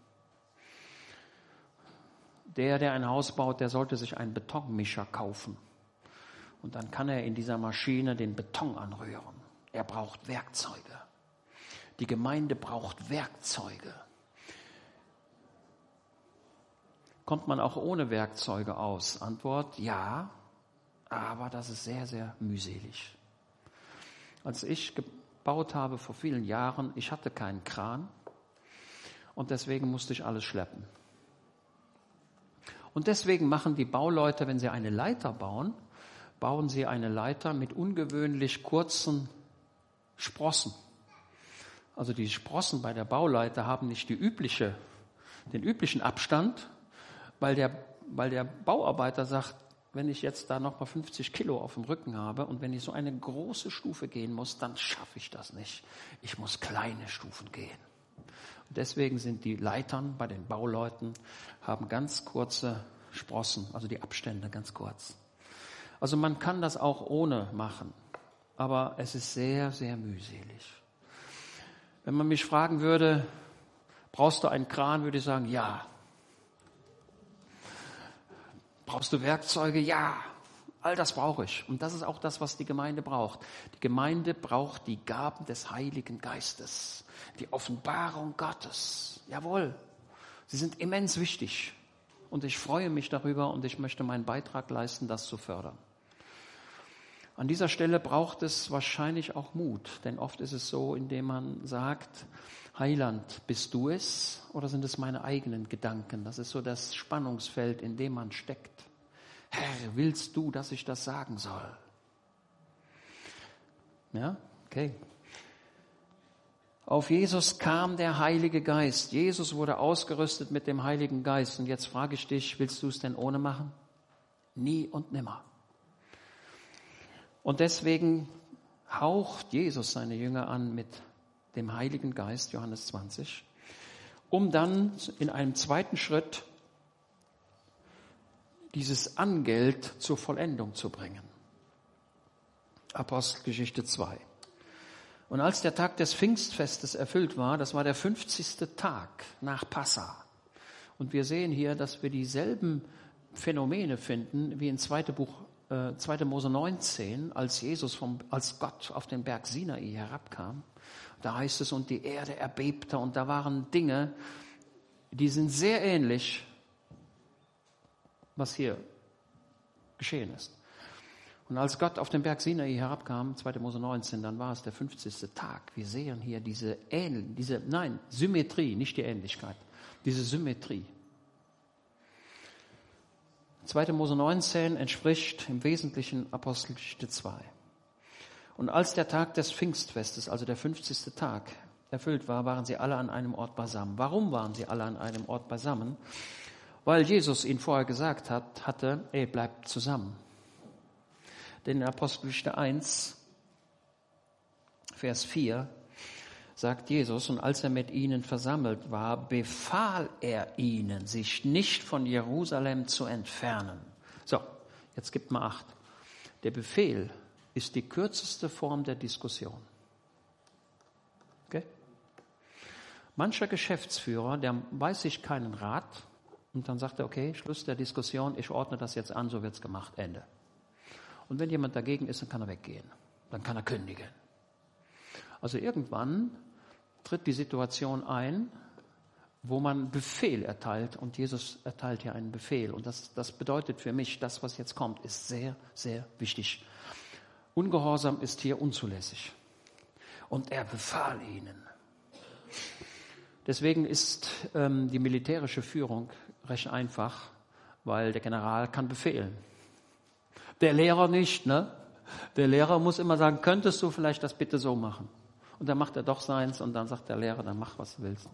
Der, der ein Haus baut, der sollte sich einen Betonmischer kaufen. Und dann kann er in dieser Maschine den Beton anrühren. Er braucht Werkzeuge. Die Gemeinde braucht Werkzeuge. Kommt man auch ohne Werkzeuge aus? Antwort, ja, aber das ist sehr, sehr mühselig. Als ich gebaut habe vor vielen Jahren, ich hatte keinen Kran und deswegen musste ich alles schleppen. Und deswegen machen die Bauleute, wenn sie eine Leiter bauen, bauen sie eine Leiter mit ungewöhnlich kurzen Sprossen. Also die Sprossen bei der Bauleiter haben nicht die übliche, den üblichen Abstand, weil der, weil der Bauarbeiter sagt, wenn ich jetzt da nochmal 50 Kilo auf dem Rücken habe und wenn ich so eine große Stufe gehen muss, dann schaffe ich das nicht. Ich muss kleine Stufen gehen. Und deswegen sind die Leitern bei den Bauleuten, haben ganz kurze Sprossen, also die Abstände ganz kurz. Also man kann das auch ohne machen, aber es ist sehr, sehr mühselig. Wenn man mich fragen würde, brauchst du einen Kran, würde ich sagen, ja. Brauchst du Werkzeuge? Ja. All das brauche ich. Und das ist auch das, was die Gemeinde braucht. Die Gemeinde braucht die Gaben des Heiligen Geistes, die Offenbarung Gottes. Jawohl, sie sind immens wichtig. Und ich freue mich darüber und ich möchte meinen Beitrag leisten, das zu fördern. An dieser Stelle braucht es wahrscheinlich auch Mut, denn oft ist es so, indem man sagt, Heiland, bist du es oder sind es meine eigenen Gedanken? Das ist so das Spannungsfeld, in dem man steckt. Herr, willst du, dass ich das sagen soll? Ja, okay. Auf Jesus kam der Heilige Geist. Jesus wurde ausgerüstet mit dem Heiligen Geist. Und jetzt frage ich dich, willst du es denn ohne machen? Nie und nimmer. Und deswegen haucht Jesus seine Jünger an mit dem Heiligen Geist, Johannes 20, um dann in einem zweiten Schritt dieses Angeld zur Vollendung zu bringen. Apostelgeschichte 2. Und als der Tag des Pfingstfestes erfüllt war, das war der 50. Tag nach Passa. Und wir sehen hier, dass wir dieselben Phänomene finden wie in 2. Buch 2. Äh, Mose 19, als Jesus vom, als Gott auf den Berg Sinai herabkam. Da heißt es, und die Erde erbebte und da waren Dinge, die sind sehr ähnlich, was hier geschehen ist. Und als Gott auf den Berg Sinai herabkam, 2. Mose 19, dann war es der 50. Tag. Wir sehen hier diese Ähnl diese, nein, Symmetrie, nicht die Ähnlichkeit, diese Symmetrie. 2. Mose 19 entspricht im Wesentlichen Apostelgeschichte 2. Und als der Tag des Pfingstfestes, also der 50. Tag, erfüllt war, waren sie alle an einem Ort beisammen. Warum waren sie alle an einem Ort beisammen? Weil Jesus ihnen vorher gesagt hat, hatte, ey, bleibt zusammen. Denn in Apostelgeschichte 1, Vers 4, sagt Jesus, und als er mit ihnen versammelt war, befahl er ihnen, sich nicht von Jerusalem zu entfernen. So, jetzt gibt mal acht. Der Befehl ist die kürzeste Form der Diskussion. Okay? Mancher Geschäftsführer, der weiß sich keinen Rat und dann sagt er, okay, Schluss der Diskussion, ich ordne das jetzt an, so wird's gemacht, Ende. Und wenn jemand dagegen ist, dann kann er weggehen. Dann kann er kündigen. Also irgendwann tritt die Situation ein, wo man Befehl erteilt und Jesus erteilt hier einen Befehl. Und das, das bedeutet für mich, das, was jetzt kommt, ist sehr, sehr wichtig. Ungehorsam ist hier unzulässig. Und er befahl ihnen. Deswegen ist ähm, die militärische Führung recht einfach, weil der General kann befehlen. Der Lehrer nicht, ne? Der Lehrer muss immer sagen, könntest du vielleicht das bitte so machen? Und dann macht er doch seins und dann sagt der Lehrer, dann mach, was du willst.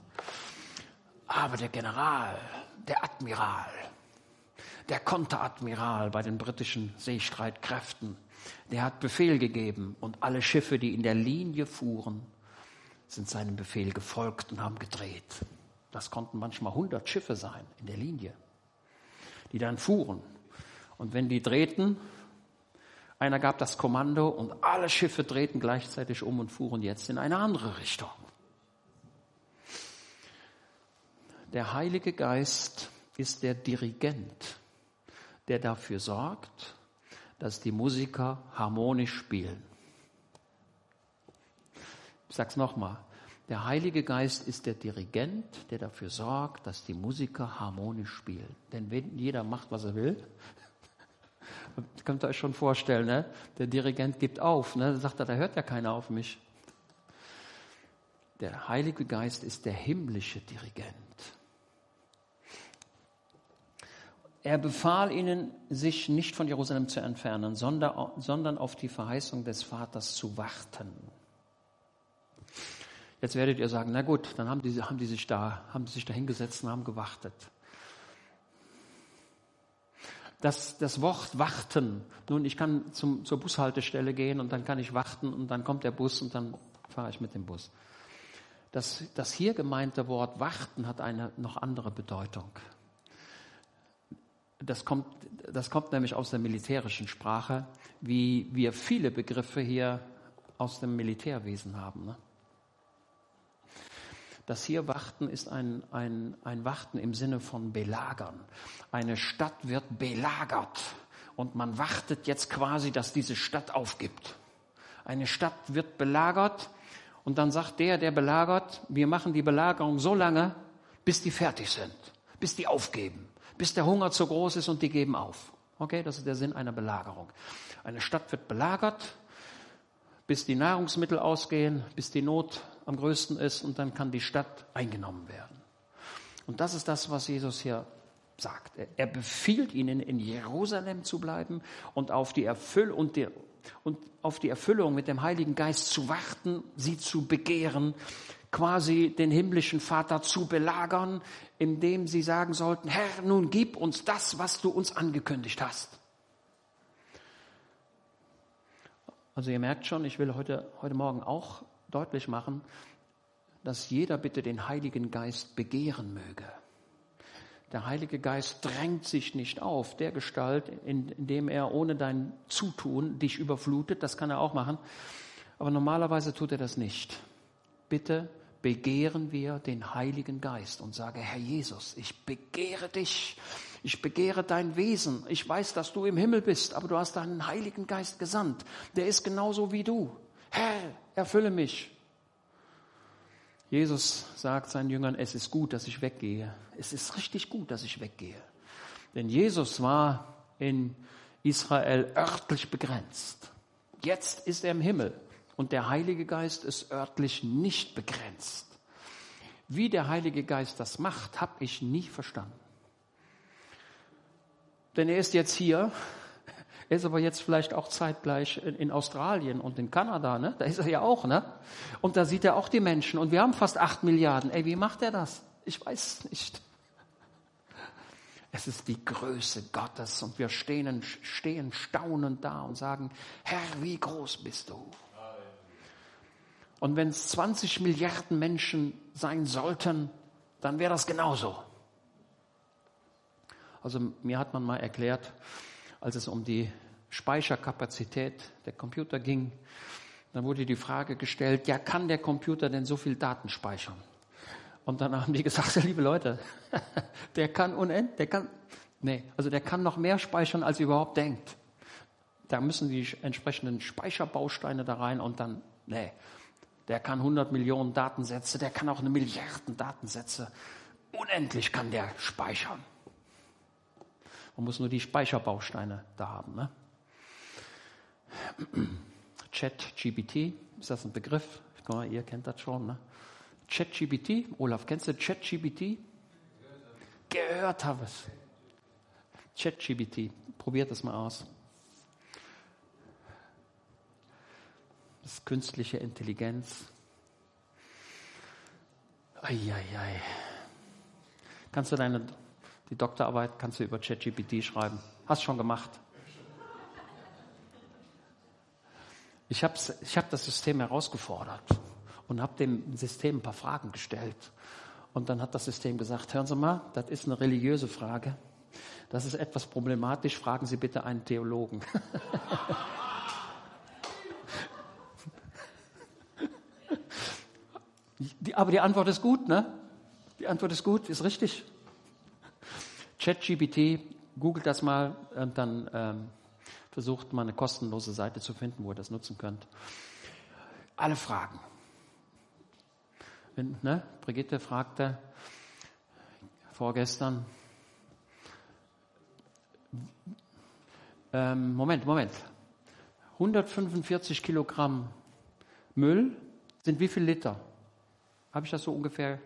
Aber der General, der Admiral, der Konteradmiral bei den britischen Seestreitkräften, der hat Befehl gegeben und alle Schiffe, die in der Linie fuhren, sind seinem Befehl gefolgt und haben gedreht. Das konnten manchmal 100 Schiffe sein in der Linie, die dann fuhren. Und wenn die drehten, einer gab das Kommando und alle Schiffe drehten gleichzeitig um und fuhren jetzt in eine andere Richtung. Der Heilige Geist ist der Dirigent, der dafür sorgt, dass die Musiker harmonisch spielen. Ich sag's nochmal. Der Heilige Geist ist der Dirigent, der dafür sorgt, dass die Musiker harmonisch spielen. Denn wenn jeder macht, was er will, könnt ihr euch schon vorstellen, ne? der Dirigent gibt auf. Ne? Sagt er, da hört ja keiner auf mich. Der Heilige Geist ist der himmlische Dirigent. Er befahl ihnen, sich nicht von Jerusalem zu entfernen, sondern auf die Verheißung des Vaters zu warten. Jetzt werdet ihr sagen, na gut, dann haben die, haben die sich da, haben sich da hingesetzt und haben gewartet. Das, das Wort warten, nun, ich kann zum, zur Bushaltestelle gehen und dann kann ich warten und dann kommt der Bus und dann fahre ich mit dem Bus. Das, das hier gemeinte Wort warten hat eine noch andere Bedeutung. Das kommt, das kommt nämlich aus der militärischen Sprache, wie wir viele Begriffe hier aus dem Militärwesen haben. Ne? Das hier Warten ist ein, ein, ein Warten im Sinne von belagern. Eine Stadt wird belagert und man wartet jetzt quasi, dass diese Stadt aufgibt. Eine Stadt wird belagert und dann sagt der, der belagert, wir machen die Belagerung so lange, bis die fertig sind, bis die aufgeben bis der Hunger zu groß ist und die geben auf. Okay, das ist der Sinn einer Belagerung. Eine Stadt wird belagert, bis die Nahrungsmittel ausgehen, bis die Not am größten ist und dann kann die Stadt eingenommen werden. Und das ist das, was Jesus hier sagt. Er befiehlt ihnen, in Jerusalem zu bleiben und auf die, Erfüll und, die, und auf die Erfüllung mit dem Heiligen Geist zu warten, sie zu begehren, quasi den himmlischen Vater zu belagern, indem sie sagen sollten, Herr, nun gib uns das, was du uns angekündigt hast. Also ihr merkt schon, ich will heute, heute Morgen auch deutlich machen, dass jeder bitte den Heiligen Geist begehren möge. Der Heilige Geist drängt sich nicht auf, der Gestalt, indem er ohne dein Zutun dich überflutet, das kann er auch machen, aber normalerweise tut er das nicht. Bitte begehren wir den Heiligen Geist und sage, Herr Jesus, ich begehre dich, ich begehre dein Wesen. Ich weiß, dass du im Himmel bist, aber du hast deinen Heiligen Geist gesandt. Der ist genauso wie du. Herr, erfülle mich. Jesus sagt seinen Jüngern, es ist gut, dass ich weggehe. Es ist richtig gut, dass ich weggehe. Denn Jesus war in Israel örtlich begrenzt. Jetzt ist er im Himmel. Und der Heilige Geist ist örtlich nicht begrenzt. Wie der Heilige Geist das macht, habe ich nie verstanden. Denn er ist jetzt hier, er ist aber jetzt vielleicht auch zeitgleich in Australien und in Kanada, ne? Da ist er ja auch, ne? Und da sieht er auch die Menschen. Und wir haben fast acht Milliarden. Ey, wie macht er das? Ich weiß nicht. Es ist die Größe Gottes und wir stehen, stehen staunend da und sagen, Herr, wie groß bist du? Und wenn es 20 Milliarden Menschen sein sollten, dann wäre das genauso. Also mir hat man mal erklärt, als es um die Speicherkapazität der Computer ging, dann wurde die Frage gestellt, ja, kann der Computer denn so viel Daten speichern? Und dann haben die gesagt, liebe Leute, der kann unendlich, der kann, nee, also der kann noch mehr speichern, als ihr überhaupt denkt. Da müssen die entsprechenden Speicherbausteine da rein und dann, nee, der kann 100 Millionen Datensätze, der kann auch eine Milliarden Datensätze. Unendlich kann der speichern. Man muss nur die Speicherbausteine da haben. Ne? ChatGPT, ist das ein Begriff? Ich mal, ihr kennt das schon. Ne? ChatGPT, Olaf, kennst du ChatGPT? Gehört habe es. ChatGPT, probiert es mal aus. Ist künstliche Intelligenz. Eieiei. Kannst du deine die Doktorarbeit kannst du über ChatGPT schreiben? Hast schon gemacht? Ich habe ich hab das System herausgefordert und habe dem System ein paar Fragen gestellt. Und dann hat das System gesagt, hören Sie mal, das ist eine religiöse Frage. Das ist etwas problematisch. Fragen Sie bitte einen Theologen. Die, aber die Antwort ist gut, ne? Die Antwort ist gut, ist richtig. ChatGPT, googelt das mal und dann ähm, versucht mal eine kostenlose Seite zu finden, wo ihr das nutzen könnt. Alle Fragen. Wenn, ne? Brigitte fragte vorgestern, ähm, Moment, Moment, 145 Kilogramm Müll sind wie viel Liter? Habe ich das so ungefähr?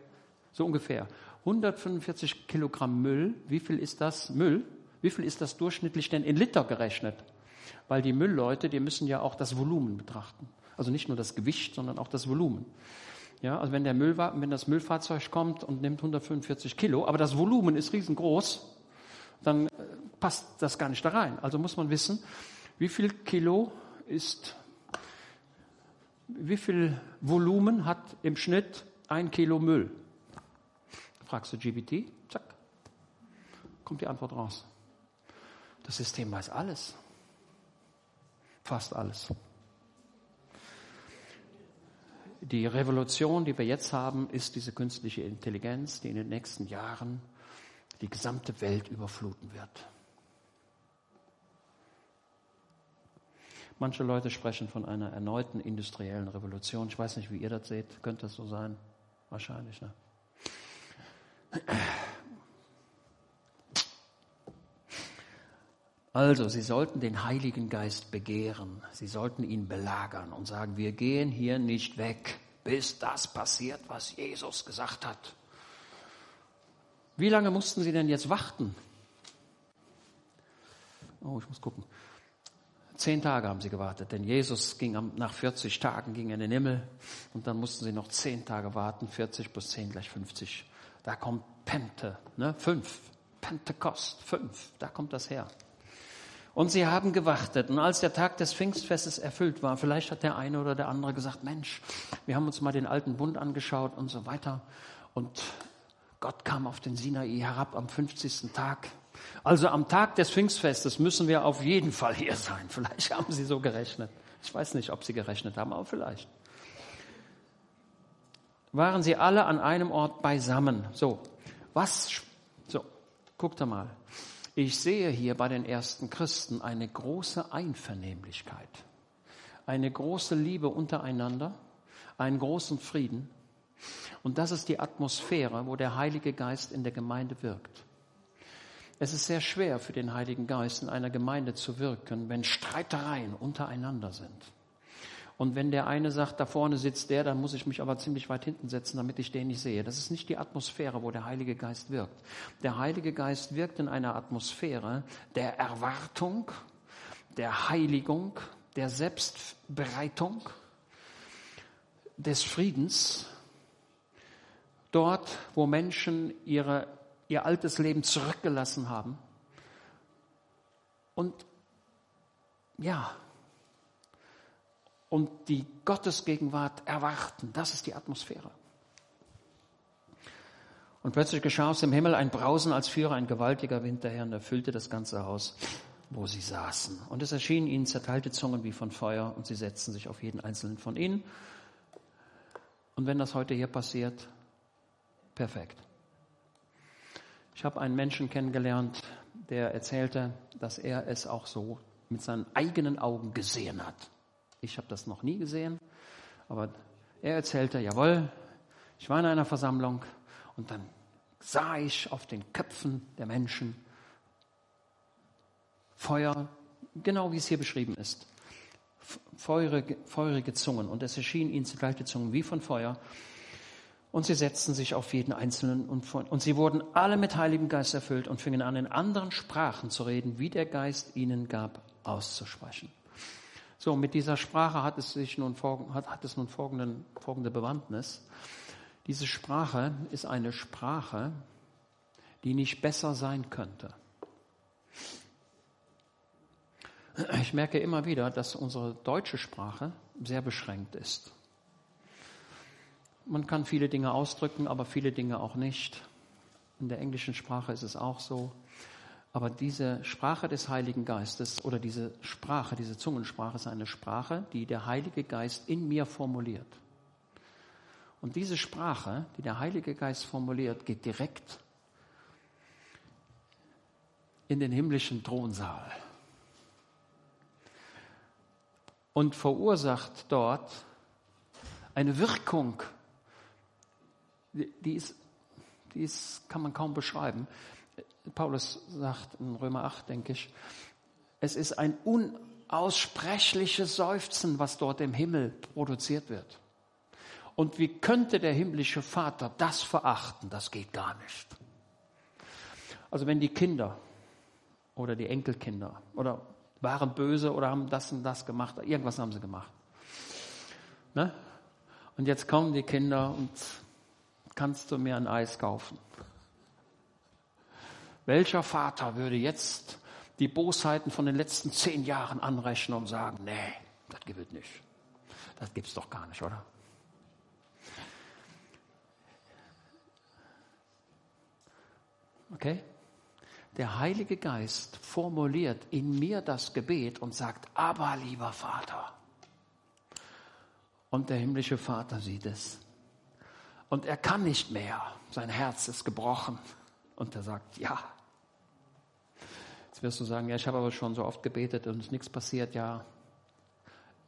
So ungefähr. 145 Kilogramm Müll, wie viel ist das Müll? Wie viel ist das durchschnittlich denn in Liter gerechnet? Weil die Müllleute, die müssen ja auch das Volumen betrachten. Also nicht nur das Gewicht, sondern auch das Volumen. Ja, also wenn, der Müll, wenn das Müllfahrzeug kommt und nimmt 145 Kilo, aber das Volumen ist riesengroß, dann äh, passt das gar nicht da rein. Also muss man wissen, wie viel Kilo ist, wie viel Volumen hat im Schnitt ein Kilo Müll? Fragst du GBT, zack, kommt die Antwort raus. Das System weiß alles. Fast alles. Die Revolution, die wir jetzt haben, ist diese künstliche Intelligenz, die in den nächsten Jahren die gesamte Welt überfluten wird. Manche Leute sprechen von einer erneuten industriellen Revolution. Ich weiß nicht, wie ihr das seht. Könnte das so sein? Wahrscheinlich, ne? Also, Sie sollten den Heiligen Geist begehren. Sie sollten ihn belagern und sagen, wir gehen hier nicht weg, bis das passiert, was Jesus gesagt hat. Wie lange mussten Sie denn jetzt warten? Oh, ich muss gucken. Zehn Tage haben sie gewartet, denn Jesus ging nach 40 Tagen ging in den Himmel und dann mussten sie noch zehn Tage warten. 40 plus 10 gleich 50. Da kommt Pente, ne? fünf. Pentekost, fünf. Da kommt das her. Und sie haben gewartet. Und als der Tag des Pfingstfestes erfüllt war, vielleicht hat der eine oder der andere gesagt, Mensch, wir haben uns mal den alten Bund angeschaut und so weiter. Und Gott kam auf den Sinai herab am 50. Tag. Also am Tag des Pfingstfestes müssen wir auf jeden Fall hier sein. Vielleicht haben sie so gerechnet. Ich weiß nicht, ob sie gerechnet haben, aber vielleicht. Waren sie alle an einem Ort beisammen. So, was, so, guckt mal. Ich sehe hier bei den ersten Christen eine große Einvernehmlichkeit, eine große Liebe untereinander, einen großen Frieden. Und das ist die Atmosphäre, wo der Heilige Geist in der Gemeinde wirkt. Es ist sehr schwer für den Heiligen Geist in einer Gemeinde zu wirken, wenn Streitereien untereinander sind. Und wenn der eine sagt, da vorne sitzt der, dann muss ich mich aber ziemlich weit hinten setzen, damit ich den nicht sehe. Das ist nicht die Atmosphäre, wo der Heilige Geist wirkt. Der Heilige Geist wirkt in einer Atmosphäre der Erwartung, der Heiligung, der Selbstbereitung, des Friedens. Dort, wo Menschen ihre, ihr altes Leben zurückgelassen haben. Und ja, und die Gottesgegenwart erwarten. Das ist die Atmosphäre. Und plötzlich geschah aus dem Himmel ein Brausen, als führe ein gewaltiger Wind daher und erfüllte das ganze Haus, wo sie saßen. Und es erschienen ihnen zerteilte Zungen wie von Feuer und sie setzten sich auf jeden einzelnen von ihnen. Und wenn das heute hier passiert, perfekt. Ich habe einen Menschen kennengelernt, der erzählte, dass er es auch so mit seinen eigenen Augen gesehen hat. Ich habe das noch nie gesehen, aber er erzählte, jawohl, ich war in einer Versammlung und dann sah ich auf den Köpfen der Menschen Feuer, genau wie es hier beschrieben ist. Feurige, feurige Zungen und es erschienen ihnen zugleich die Zungen wie von Feuer und sie setzten sich auf jeden Einzelnen und, von, und sie wurden alle mit Heiligem Geist erfüllt und fingen an, in anderen Sprachen zu reden, wie der Geist ihnen gab, auszusprechen. So, mit dieser Sprache hat es sich nun, hat, hat es nun folgenden, folgende Bewandtnis. Diese Sprache ist eine Sprache, die nicht besser sein könnte. Ich merke immer wieder, dass unsere deutsche Sprache sehr beschränkt ist. Man kann viele Dinge ausdrücken, aber viele Dinge auch nicht. In der englischen Sprache ist es auch so. Aber diese Sprache des Heiligen Geistes oder diese Sprache, diese Zungensprache ist eine Sprache, die der Heilige Geist in mir formuliert. Und diese Sprache, die der Heilige Geist formuliert, geht direkt in den himmlischen Thronsaal und verursacht dort eine Wirkung, die ist, die ist, kann man kaum beschreiben. Paulus sagt in Römer 8, denke ich, es ist ein unaussprechliches Seufzen, was dort im Himmel produziert wird. Und wie könnte der himmlische Vater das verachten? Das geht gar nicht. Also wenn die Kinder oder die Enkelkinder oder waren böse oder haben das und das gemacht, irgendwas haben sie gemacht. Ne? Und jetzt kommen die Kinder und kannst du mir ein Eis kaufen? Welcher Vater würde jetzt die Bosheiten von den letzten zehn Jahren anrechnen und sagen, nee, das gibt es nicht. Das gibt's doch gar nicht, oder? Okay? Der Heilige Geist formuliert in mir das Gebet und sagt, aber lieber Vater. Und der himmlische Vater sieht es. Und er kann nicht mehr. Sein Herz ist gebrochen. Und er sagt, ja. Jetzt wirst du sagen, ja, ich habe aber schon so oft gebetet und ist nichts passiert. Ja,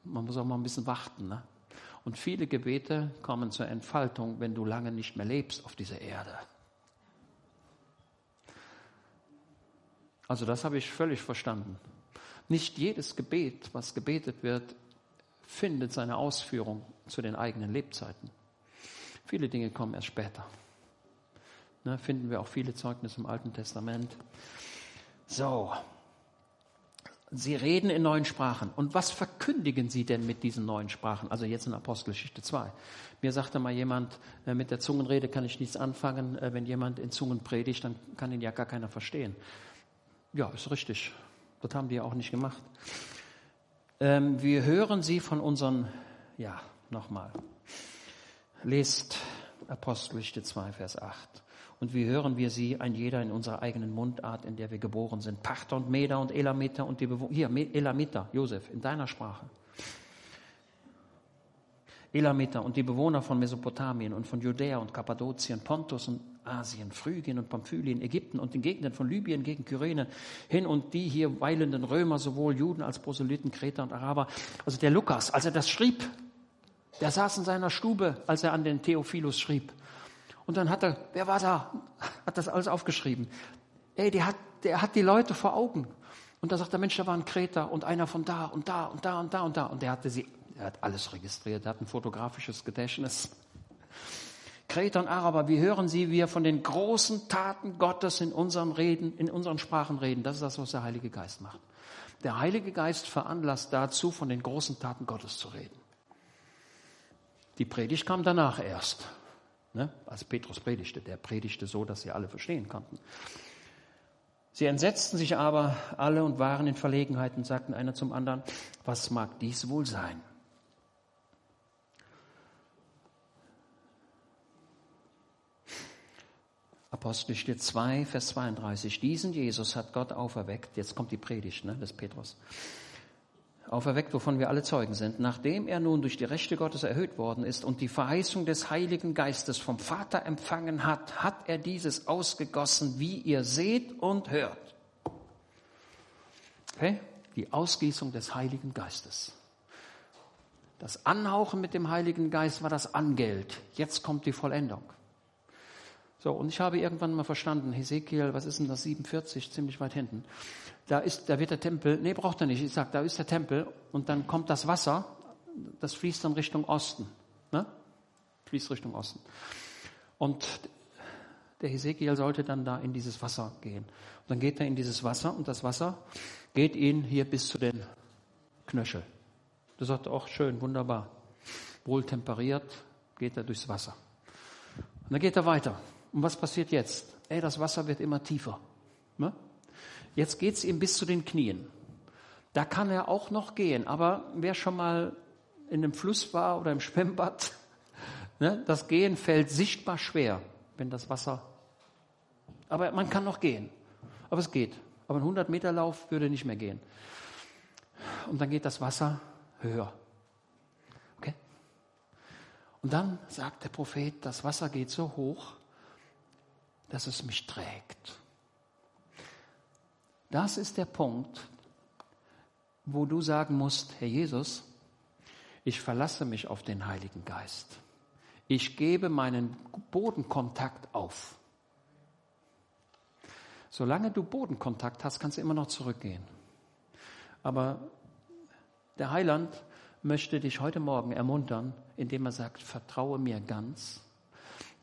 man muss auch mal ein bisschen warten. Ne? Und viele Gebete kommen zur Entfaltung, wenn du lange nicht mehr lebst auf dieser Erde. Also das habe ich völlig verstanden. Nicht jedes Gebet, was gebetet wird, findet seine Ausführung zu den eigenen Lebzeiten. Viele Dinge kommen erst später. Ne, finden wir auch viele Zeugnisse im Alten Testament. So, Sie reden in neuen Sprachen. Und was verkündigen Sie denn mit diesen neuen Sprachen? Also jetzt in Apostelgeschichte 2. Mir sagte mal jemand, äh, mit der Zungenrede kann ich nichts anfangen. Äh, wenn jemand in Zungen predigt, dann kann ihn ja gar keiner verstehen. Ja, ist richtig. Das haben die ja auch nicht gemacht. Ähm, wir hören sie von unseren, ja, nochmal. Lest Apostelgeschichte 2, Vers 8. Und wie hören wir sie, ein jeder in unserer eigenen Mundart, in der wir geboren sind. Parther und Meda und Elamiter und die Bewohner, hier, Elamiter, Josef, in deiner Sprache. Elamiter und die Bewohner von Mesopotamien und von Judäa und Kappadokien, Pontus und Asien, Phrygien und Pamphylien, Ägypten und den Gegenden von Libyen gegen Kyrene hin und die hier weilenden Römer, sowohl Juden als Proselyten, Kreter und Araber. Also der Lukas, als er das schrieb, der saß in seiner Stube, als er an den Theophilus schrieb. Und dann hat er, wer war da? Hat das alles aufgeschrieben. Ey, der hat, der hat die Leute vor Augen. Und da sagt der Mensch, da war ein Kreter und einer von da und da und da und da und da. Und der hatte sie, er hat alles registriert, er hat ein fotografisches Gedächtnis. Kreter und Araber, wie hören Sie, wir von den großen Taten Gottes in unseren Reden, in unseren Sprachen reden. Das ist das, was der Heilige Geist macht. Der Heilige Geist veranlasst dazu, von den großen Taten Gottes zu reden. Die Predigt kam danach erst. Ne? Als Petrus predigte, der predigte so, dass sie alle verstehen konnten. Sie entsetzten sich aber alle und waren in Verlegenheit und sagten einer zum anderen, was mag dies wohl sein? Apostelgeschichte 2, Vers 32. Diesen Jesus hat Gott auferweckt. Jetzt kommt die Predigt ne, des Petrus auferweckt, wovon wir alle Zeugen sind, nachdem er nun durch die Rechte Gottes erhöht worden ist und die Verheißung des Heiligen Geistes vom Vater empfangen hat, hat er dieses ausgegossen, wie ihr seht und hört. Okay? Die Ausgießung des Heiligen Geistes. Das Anhauchen mit dem Heiligen Geist war das Angeld. Jetzt kommt die Vollendung. So, und ich habe irgendwann mal verstanden, Hesekiel, was ist denn das, 47, ziemlich weit hinten. Da ist, da wird der Tempel, nee, braucht er nicht. Ich sage, da ist der Tempel und dann kommt das Wasser, das fließt dann Richtung Osten. Ne? Fließt Richtung Osten. Und der Hesekiel sollte dann da in dieses Wasser gehen. Und dann geht er in dieses Wasser und das Wasser geht ihn hier bis zu den Knöchel. Das sagt auch schön, wunderbar. Wohl temperiert geht er durchs Wasser. Und dann geht er weiter. Und was passiert jetzt? Ey, das Wasser wird immer tiefer. Ne? Jetzt geht es ihm bis zu den Knien. Da kann er auch noch gehen. Aber wer schon mal in einem Fluss war oder im Schwimmbad, ne, das Gehen fällt sichtbar schwer, wenn das Wasser. Aber man kann noch gehen. Aber es geht. Aber ein 100 Meter Lauf würde nicht mehr gehen. Und dann geht das Wasser höher. Okay? Und dann sagt der Prophet, das Wasser geht so hoch, dass es mich trägt. Das ist der Punkt, wo du sagen musst, Herr Jesus, ich verlasse mich auf den Heiligen Geist. Ich gebe meinen Bodenkontakt auf. Solange du Bodenkontakt hast, kannst du immer noch zurückgehen. Aber der Heiland möchte dich heute Morgen ermuntern, indem er sagt, vertraue mir ganz,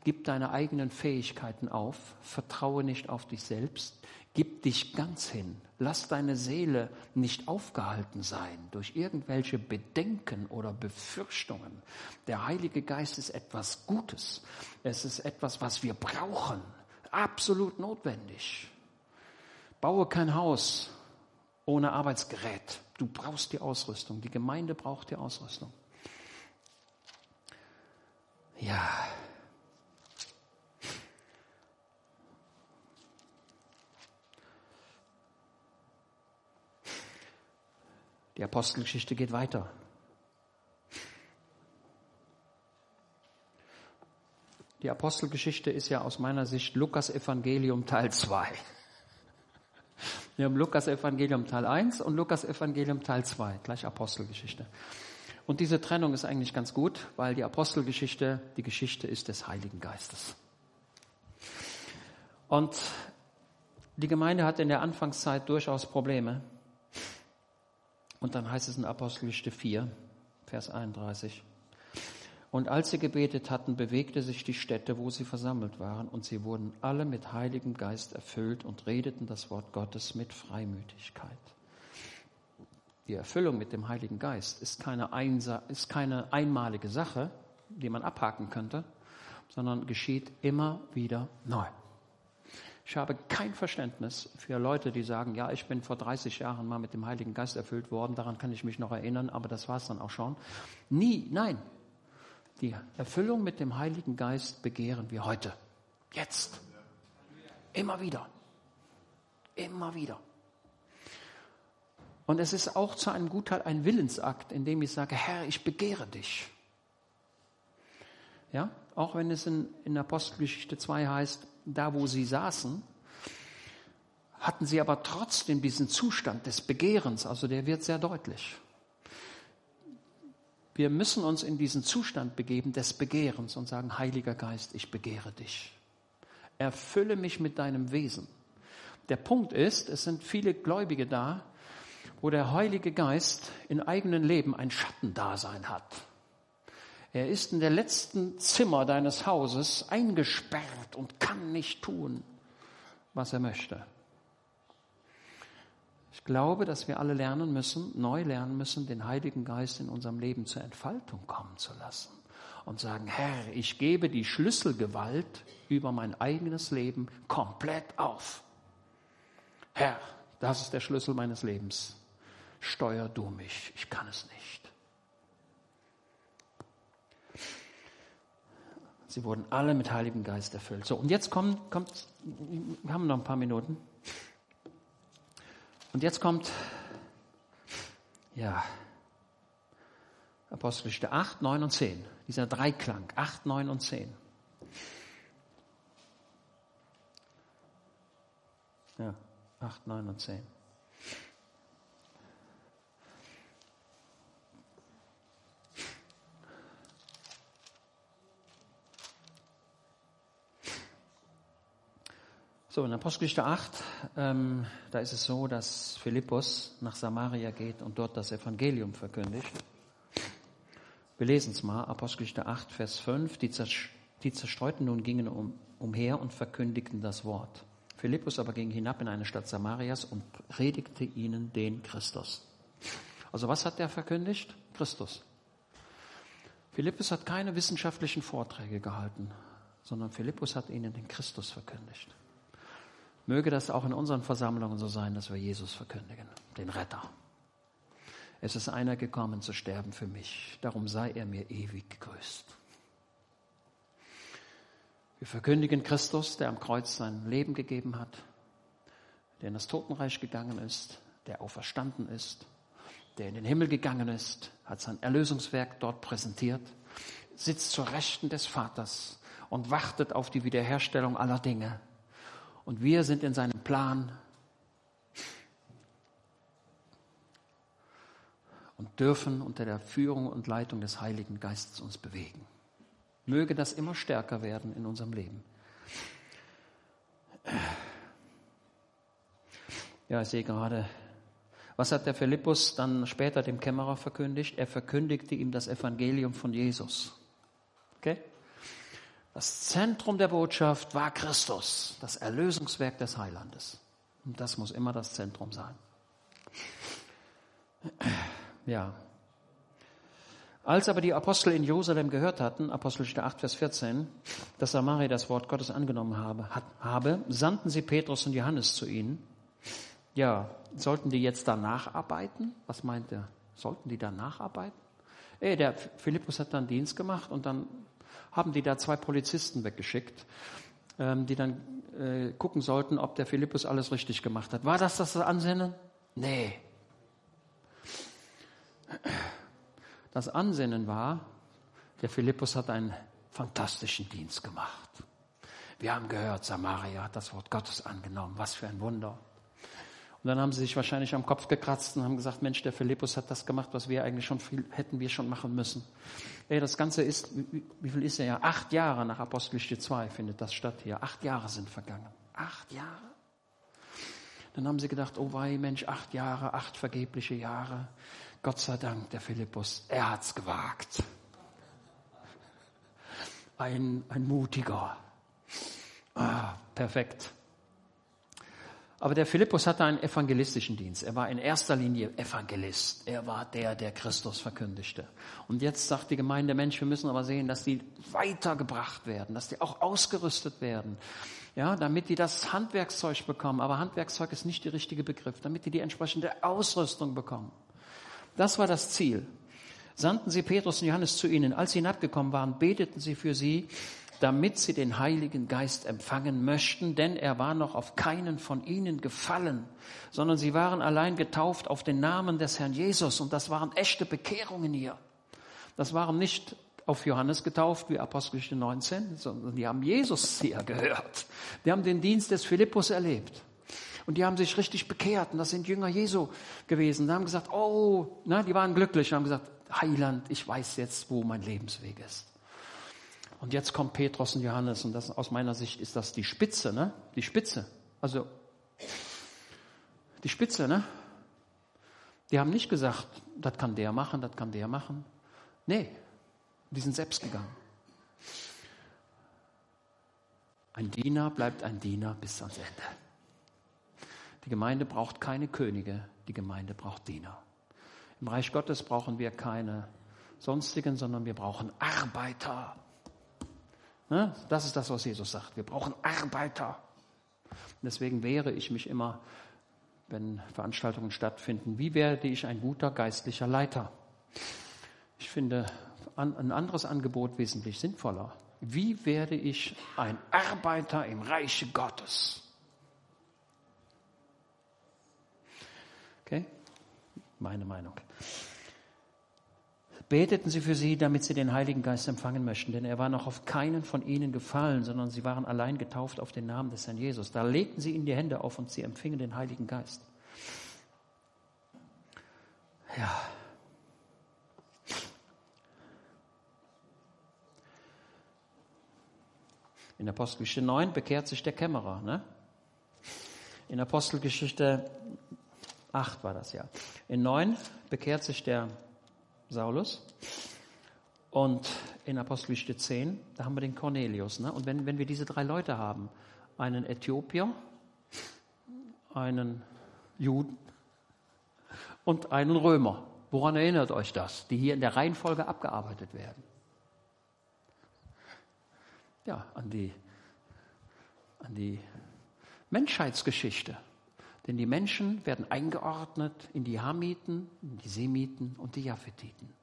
gib deine eigenen Fähigkeiten auf, vertraue nicht auf dich selbst, gib dich ganz hin, lass deine Seele nicht aufgehalten sein durch irgendwelche Bedenken oder Befürchtungen. Der Heilige Geist ist etwas Gutes, es ist etwas, was wir brauchen, absolut notwendig. Baue kein Haus ohne Arbeitsgerät. Du brauchst die Ausrüstung. Die Gemeinde braucht die Ausrüstung. Ja. Die Apostelgeschichte geht weiter. Die Apostelgeschichte ist ja aus meiner Sicht Lukas Evangelium Teil 2. Wir haben Lukas Evangelium Teil 1 und Lukas Evangelium Teil 2, gleich Apostelgeschichte. Und diese Trennung ist eigentlich ganz gut, weil die Apostelgeschichte die Geschichte ist des Heiligen Geistes. Und die Gemeinde hat in der Anfangszeit durchaus Probleme. Und dann heißt es in Apostelgeschichte 4, Vers 31. Und als sie gebetet hatten, bewegte sich die Stätte, wo sie versammelt waren, und sie wurden alle mit Heiligem Geist erfüllt und redeten das Wort Gottes mit Freimütigkeit. Die Erfüllung mit dem Heiligen Geist ist keine, Einsa ist keine einmalige Sache, die man abhaken könnte, sondern geschieht immer wieder neu. Ich habe kein Verständnis für Leute, die sagen, ja, ich bin vor 30 Jahren mal mit dem Heiligen Geist erfüllt worden, daran kann ich mich noch erinnern, aber das war es dann auch schon. Nie, nein, die Erfüllung mit dem Heiligen Geist begehren wir heute. Jetzt. Immer wieder. Immer wieder. Und es ist auch zu einem Gutteil ein Willensakt, in dem ich sage, Herr, ich begehre dich. Ja, auch wenn es in, in Apostelgeschichte 2 heißt, da wo sie saßen, hatten sie aber trotzdem diesen Zustand des Begehrens, also der wird sehr deutlich. Wir müssen uns in diesen Zustand begeben des Begehrens und sagen, Heiliger Geist, ich begehre dich. Erfülle mich mit deinem Wesen. Der Punkt ist, es sind viele Gläubige da, wo der Heilige Geist in eigenen Leben ein Schattendasein hat. Er ist in der letzten Zimmer deines Hauses eingesperrt und kann nicht tun, was er möchte. Ich glaube, dass wir alle lernen müssen, neu lernen müssen, den Heiligen Geist in unserem Leben zur Entfaltung kommen zu lassen und sagen, Herr, ich gebe die Schlüsselgewalt über mein eigenes Leben komplett auf. Herr, das ist der Schlüssel meines Lebens. Steuer du mich, ich kann es nicht. Sie wurden alle mit Heiligem Geist erfüllt. So, und jetzt kommt, kommt, wir haben noch ein paar Minuten. Und jetzt kommt, ja, Apostelgeschichte 8, 9 und 10. Dieser Dreiklang, 8, 9 und 10. Ja, 8, 9 und 10. So, in Apostelgeschichte 8, ähm, da ist es so, dass Philippus nach Samaria geht und dort das Evangelium verkündigt. Wir lesen es mal, Apostelgeschichte 8, Vers 5. Die, die Zerstreuten nun gingen um, umher und verkündigten das Wort. Philippus aber ging hinab in eine Stadt Samarias und predigte ihnen den Christus. Also was hat er verkündigt? Christus. Philippus hat keine wissenschaftlichen Vorträge gehalten, sondern Philippus hat ihnen den Christus verkündigt. Möge das auch in unseren Versammlungen so sein, dass wir Jesus verkündigen, den Retter. Es ist einer gekommen zu sterben für mich, darum sei er mir ewig gegrüßt. Wir verkündigen Christus, der am Kreuz sein Leben gegeben hat, der in das Totenreich gegangen ist, der auferstanden ist, der in den Himmel gegangen ist, hat sein Erlösungswerk dort präsentiert, sitzt zur Rechten des Vaters und wartet auf die Wiederherstellung aller Dinge und wir sind in seinem Plan und dürfen unter der Führung und Leitung des Heiligen Geistes uns bewegen. Möge das immer stärker werden in unserem Leben. Ja, ich sehe gerade, was hat der Philippus dann später dem Kämmerer verkündigt? Er verkündigte ihm das Evangelium von Jesus. Okay? Das Zentrum der Botschaft war Christus, das Erlösungswerk des Heilandes. Und das muss immer das Zentrum sein. Ja. Als aber die Apostel in Jerusalem gehört hatten, Apostelgeschichte 8, Vers 14, dass Samaria das Wort Gottes angenommen habe, hat, habe, sandten sie Petrus und Johannes zu ihnen. Ja, sollten die jetzt danach arbeiten? Was meint er? Sollten die danach arbeiten? Ey, der Philippus hat dann Dienst gemacht und dann haben die da zwei Polizisten weggeschickt, ähm, die dann äh, gucken sollten, ob der Philippus alles richtig gemacht hat. War das das Ansinnen? Nee. Das Ansinnen war, der Philippus hat einen fantastischen Dienst gemacht. Wir haben gehört, Samaria hat das Wort Gottes angenommen. Was für ein Wunder. Und dann haben sie sich wahrscheinlich am Kopf gekratzt und haben gesagt, Mensch, der Philippus hat das gemacht, was wir eigentlich schon viel, hätten wir schon machen müssen. Ey, das Ganze ist, wie, wie viel ist er ja? Acht Jahre nach Apostelgeschichte 2 findet das statt hier. Acht Jahre sind vergangen. Acht Jahre. Dann haben sie gedacht, oh wei, Mensch, acht Jahre, acht vergebliche Jahre. Gott sei Dank, der Philippus, er hat's gewagt. Ein, ein mutiger. Ah, perfekt. Aber der Philippus hatte einen evangelistischen Dienst. Er war in erster Linie Evangelist. Er war der, der Christus verkündigte. Und jetzt sagt die Gemeinde, Mensch, wir müssen aber sehen, dass die weitergebracht werden, dass die auch ausgerüstet werden. Ja, damit die das Handwerkszeug bekommen. Aber Handwerkszeug ist nicht der richtige Begriff. Damit die die entsprechende Ausrüstung bekommen. Das war das Ziel. Sandten sie Petrus und Johannes zu ihnen. Als sie hinabgekommen waren, beteten sie für sie damit sie den Heiligen Geist empfangen möchten, denn er war noch auf keinen von ihnen gefallen, sondern sie waren allein getauft auf den Namen des Herrn Jesus. Und das waren echte Bekehrungen hier. Das waren nicht auf Johannes getauft wie Apostelgeschichte 19, sondern die haben Jesus hier gehört. Die haben den Dienst des Philippus erlebt. Und die haben sich richtig bekehrt. Und das sind Jünger Jesu gewesen. Die haben gesagt, oh, na, die waren glücklich und haben gesagt, Heiland, ich weiß jetzt, wo mein Lebensweg ist. Und jetzt kommt Petrus und Johannes und das, aus meiner Sicht ist das die Spitze, ne? Die Spitze. Also, die Spitze, ne? Die haben nicht gesagt, das kann der machen, das kann der machen. Nee, die sind selbst gegangen. Ein Diener bleibt ein Diener bis ans Ende. Die Gemeinde braucht keine Könige, die Gemeinde braucht Diener. Im Reich Gottes brauchen wir keine sonstigen, sondern wir brauchen Arbeiter. Ne? Das ist das, was Jesus sagt. Wir brauchen Arbeiter. deswegen wehre ich mich immer, wenn Veranstaltungen stattfinden. Wie werde ich ein guter geistlicher Leiter? Ich finde ein anderes Angebot wesentlich sinnvoller. Wie werde ich ein Arbeiter im Reiche Gottes? Okay? Meine Meinung beteten sie für sie, damit sie den Heiligen Geist empfangen möchten, denn er war noch auf keinen von ihnen gefallen, sondern sie waren allein getauft auf den Namen des Herrn Jesus. Da legten sie ihnen die Hände auf und sie empfingen den Heiligen Geist. Ja. In Apostelgeschichte 9 bekehrt sich der Kämmerer. Ne? In Apostelgeschichte 8 war das ja. In 9 bekehrt sich der Saulus. Und in Apostelgeschichte 10, da haben wir den Cornelius. Ne? Und wenn, wenn wir diese drei Leute haben, einen Äthiopier, einen Juden und einen Römer, woran erinnert euch das? Die hier in der Reihenfolge abgearbeitet werden. Ja, an die, an die Menschheitsgeschichte. Denn die Menschen werden eingeordnet in die Hamiten, in die Semiten und die Japhethiten.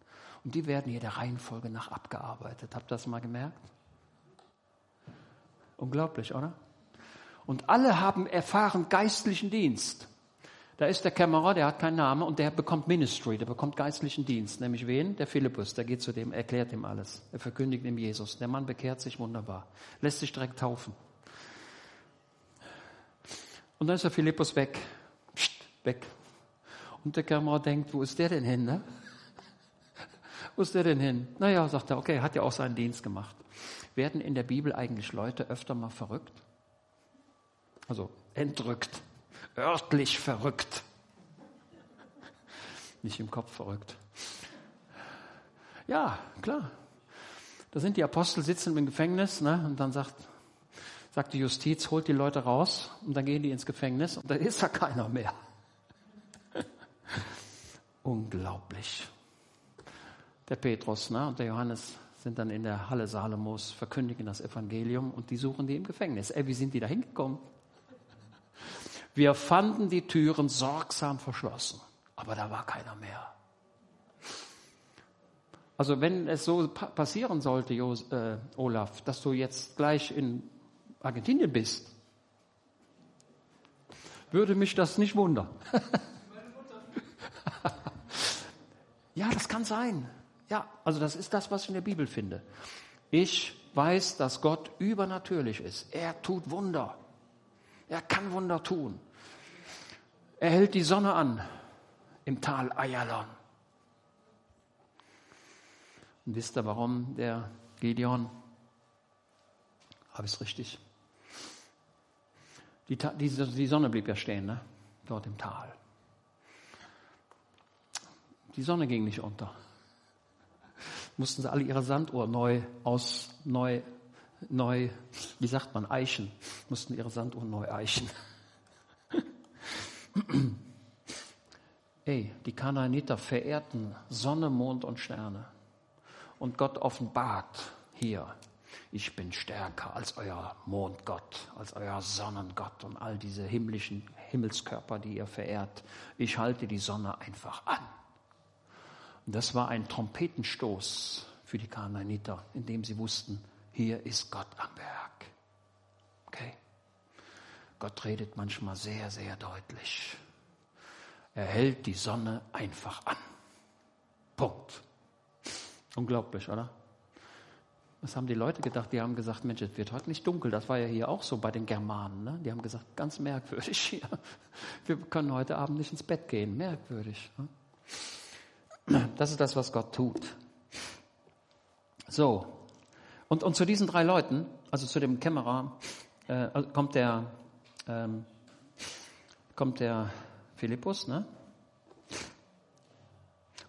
Und die werden hier der Reihenfolge nach abgearbeitet. Habt ihr das mal gemerkt? Unglaublich, oder? Und alle haben erfahren geistlichen Dienst. Da ist der Kämmerer, der hat keinen Namen und der bekommt Ministry, der bekommt geistlichen Dienst. Nämlich wen? Der Philippus, der geht zu dem, erklärt ihm alles. Er verkündigt ihm Jesus. Der Mann bekehrt sich wunderbar. Lässt sich direkt taufen. Und dann ist der Philippus weg. Psst, weg. Und der Kämmerer denkt, wo ist der denn hin? Ne? Wo ist der denn hin? Naja, sagt er, okay, hat ja auch seinen Dienst gemacht. Werden in der Bibel eigentlich Leute öfter mal verrückt? Also entrückt, örtlich verrückt. Nicht im Kopf verrückt. Ja, klar. Da sind die Apostel sitzen im Gefängnis ne, und dann sagt, sagt die Justiz, holt die Leute raus und dann gehen die ins Gefängnis und da ist ja keiner mehr. Unglaublich. Der Petrus ne, und der Johannes sind dann in der Halle Salomos, verkündigen das Evangelium und die suchen die im Gefängnis. Ey, wie sind die da hingekommen? Wir fanden die Türen sorgsam verschlossen, aber da war keiner mehr. Also wenn es so passieren sollte, äh, Olaf, dass du jetzt gleich in Argentinien bist, würde mich das nicht wundern. ja, das kann sein. Ja, also das ist das, was ich in der Bibel finde. Ich weiß, dass Gott übernatürlich ist. Er tut Wunder. Er kann Wunder tun. Er hält die Sonne an im Tal Ayalon. Und wisst ihr, warum der Gideon? Habe ich es richtig? Die, die, die, Sonne blieb ja stehen, ne? dort im Tal. Die Sonne ging nicht unter mussten sie alle ihre Sanduhr neu aus, neu, neu, wie sagt man, eichen, mussten ihre Sanduhr neu eichen. Ey, die Kanaaniter verehrten Sonne, Mond und Sterne. Und Gott offenbart hier, ich bin stärker als euer Mondgott, als euer Sonnengott und all diese himmlischen Himmelskörper, die ihr verehrt. Ich halte die Sonne einfach an. Und das war ein Trompetenstoß für die Kanaaniter, indem sie wussten, hier ist Gott am Berg. Okay? Gott redet manchmal sehr, sehr deutlich. Er hält die Sonne einfach an. Punkt. Unglaublich, oder? Was haben die Leute gedacht? Die haben gesagt, Mensch, es wird heute nicht dunkel. Das war ja hier auch so bei den Germanen. Ne? Die haben gesagt, ganz merkwürdig hier. Wir können heute Abend nicht ins Bett gehen. Merkwürdig. Ne? Das ist das, was Gott tut. So. Und, und zu diesen drei Leuten, also zu dem Kämmerer, äh, kommt der, ähm, kommt der Philippus, ne?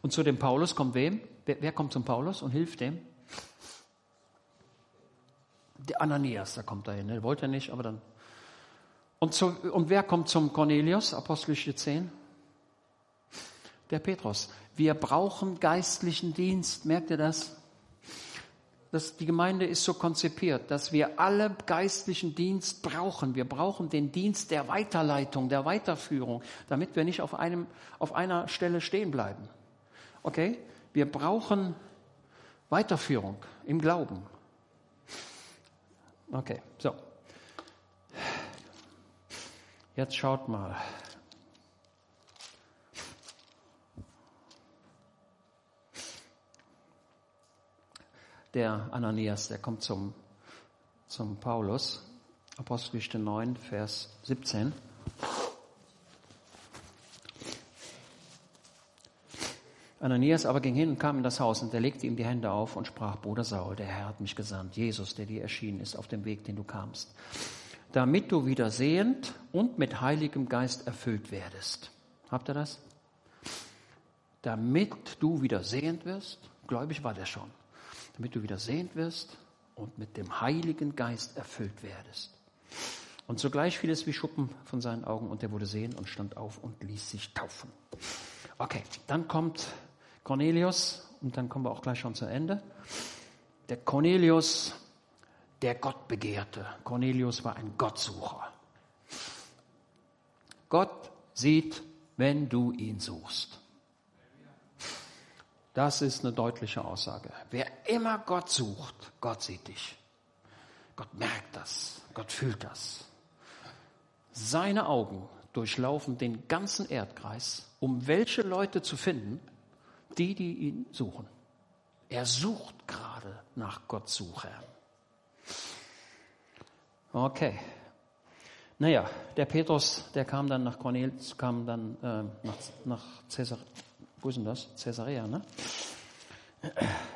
Und zu dem Paulus kommt wem? Wer, wer kommt zum Paulus und hilft dem? Der Ananias, der kommt dahin. Ne? Wollte er nicht, aber dann. Und, zu, und wer kommt zum Cornelius, Apostelische 10? Der Petrus. Wir brauchen geistlichen Dienst. Merkt ihr das? Das, die Gemeinde ist so konzipiert, dass wir alle geistlichen Dienst brauchen. Wir brauchen den Dienst der Weiterleitung, der Weiterführung, damit wir nicht auf, einem, auf einer Stelle stehen bleiben. Okay? Wir brauchen Weiterführung im Glauben. Okay, so. Jetzt schaut mal. der Ananias, der kommt zum, zum Paulus, Apostelgeschichte 9, Vers 17. Ananias aber ging hin und kam in das Haus und er legte ihm die Hände auf und sprach, Bruder Saul, der Herr hat mich gesandt, Jesus, der dir erschienen ist auf dem Weg, den du kamst, damit du wieder sehend und mit Heiligem Geist erfüllt werdest. Habt ihr das? Damit du wieder sehend wirst, gläubig war der schon damit du wieder sehend wirst und mit dem Heiligen Geist erfüllt werdest. Und sogleich fiel es wie Schuppen von seinen Augen und er wurde sehen und stand auf und ließ sich taufen. Okay, dann kommt Cornelius und dann kommen wir auch gleich schon zu Ende. Der Cornelius, der Gott begehrte. Cornelius war ein Gottsucher. Gott sieht, wenn du ihn suchst. Das ist eine deutliche Aussage. Wer immer Gott sucht, Gott sieht dich. Gott merkt das. Gott fühlt das. Seine Augen durchlaufen den ganzen Erdkreis, um welche Leute zu finden, die, die ihn suchen. Er sucht gerade nach Gottsuchern. Okay. Naja, der Petrus, der kam dann nach Cornelius, kam dann äh, nach, nach Cäsar, wo ist denn das? Caesarea, ne?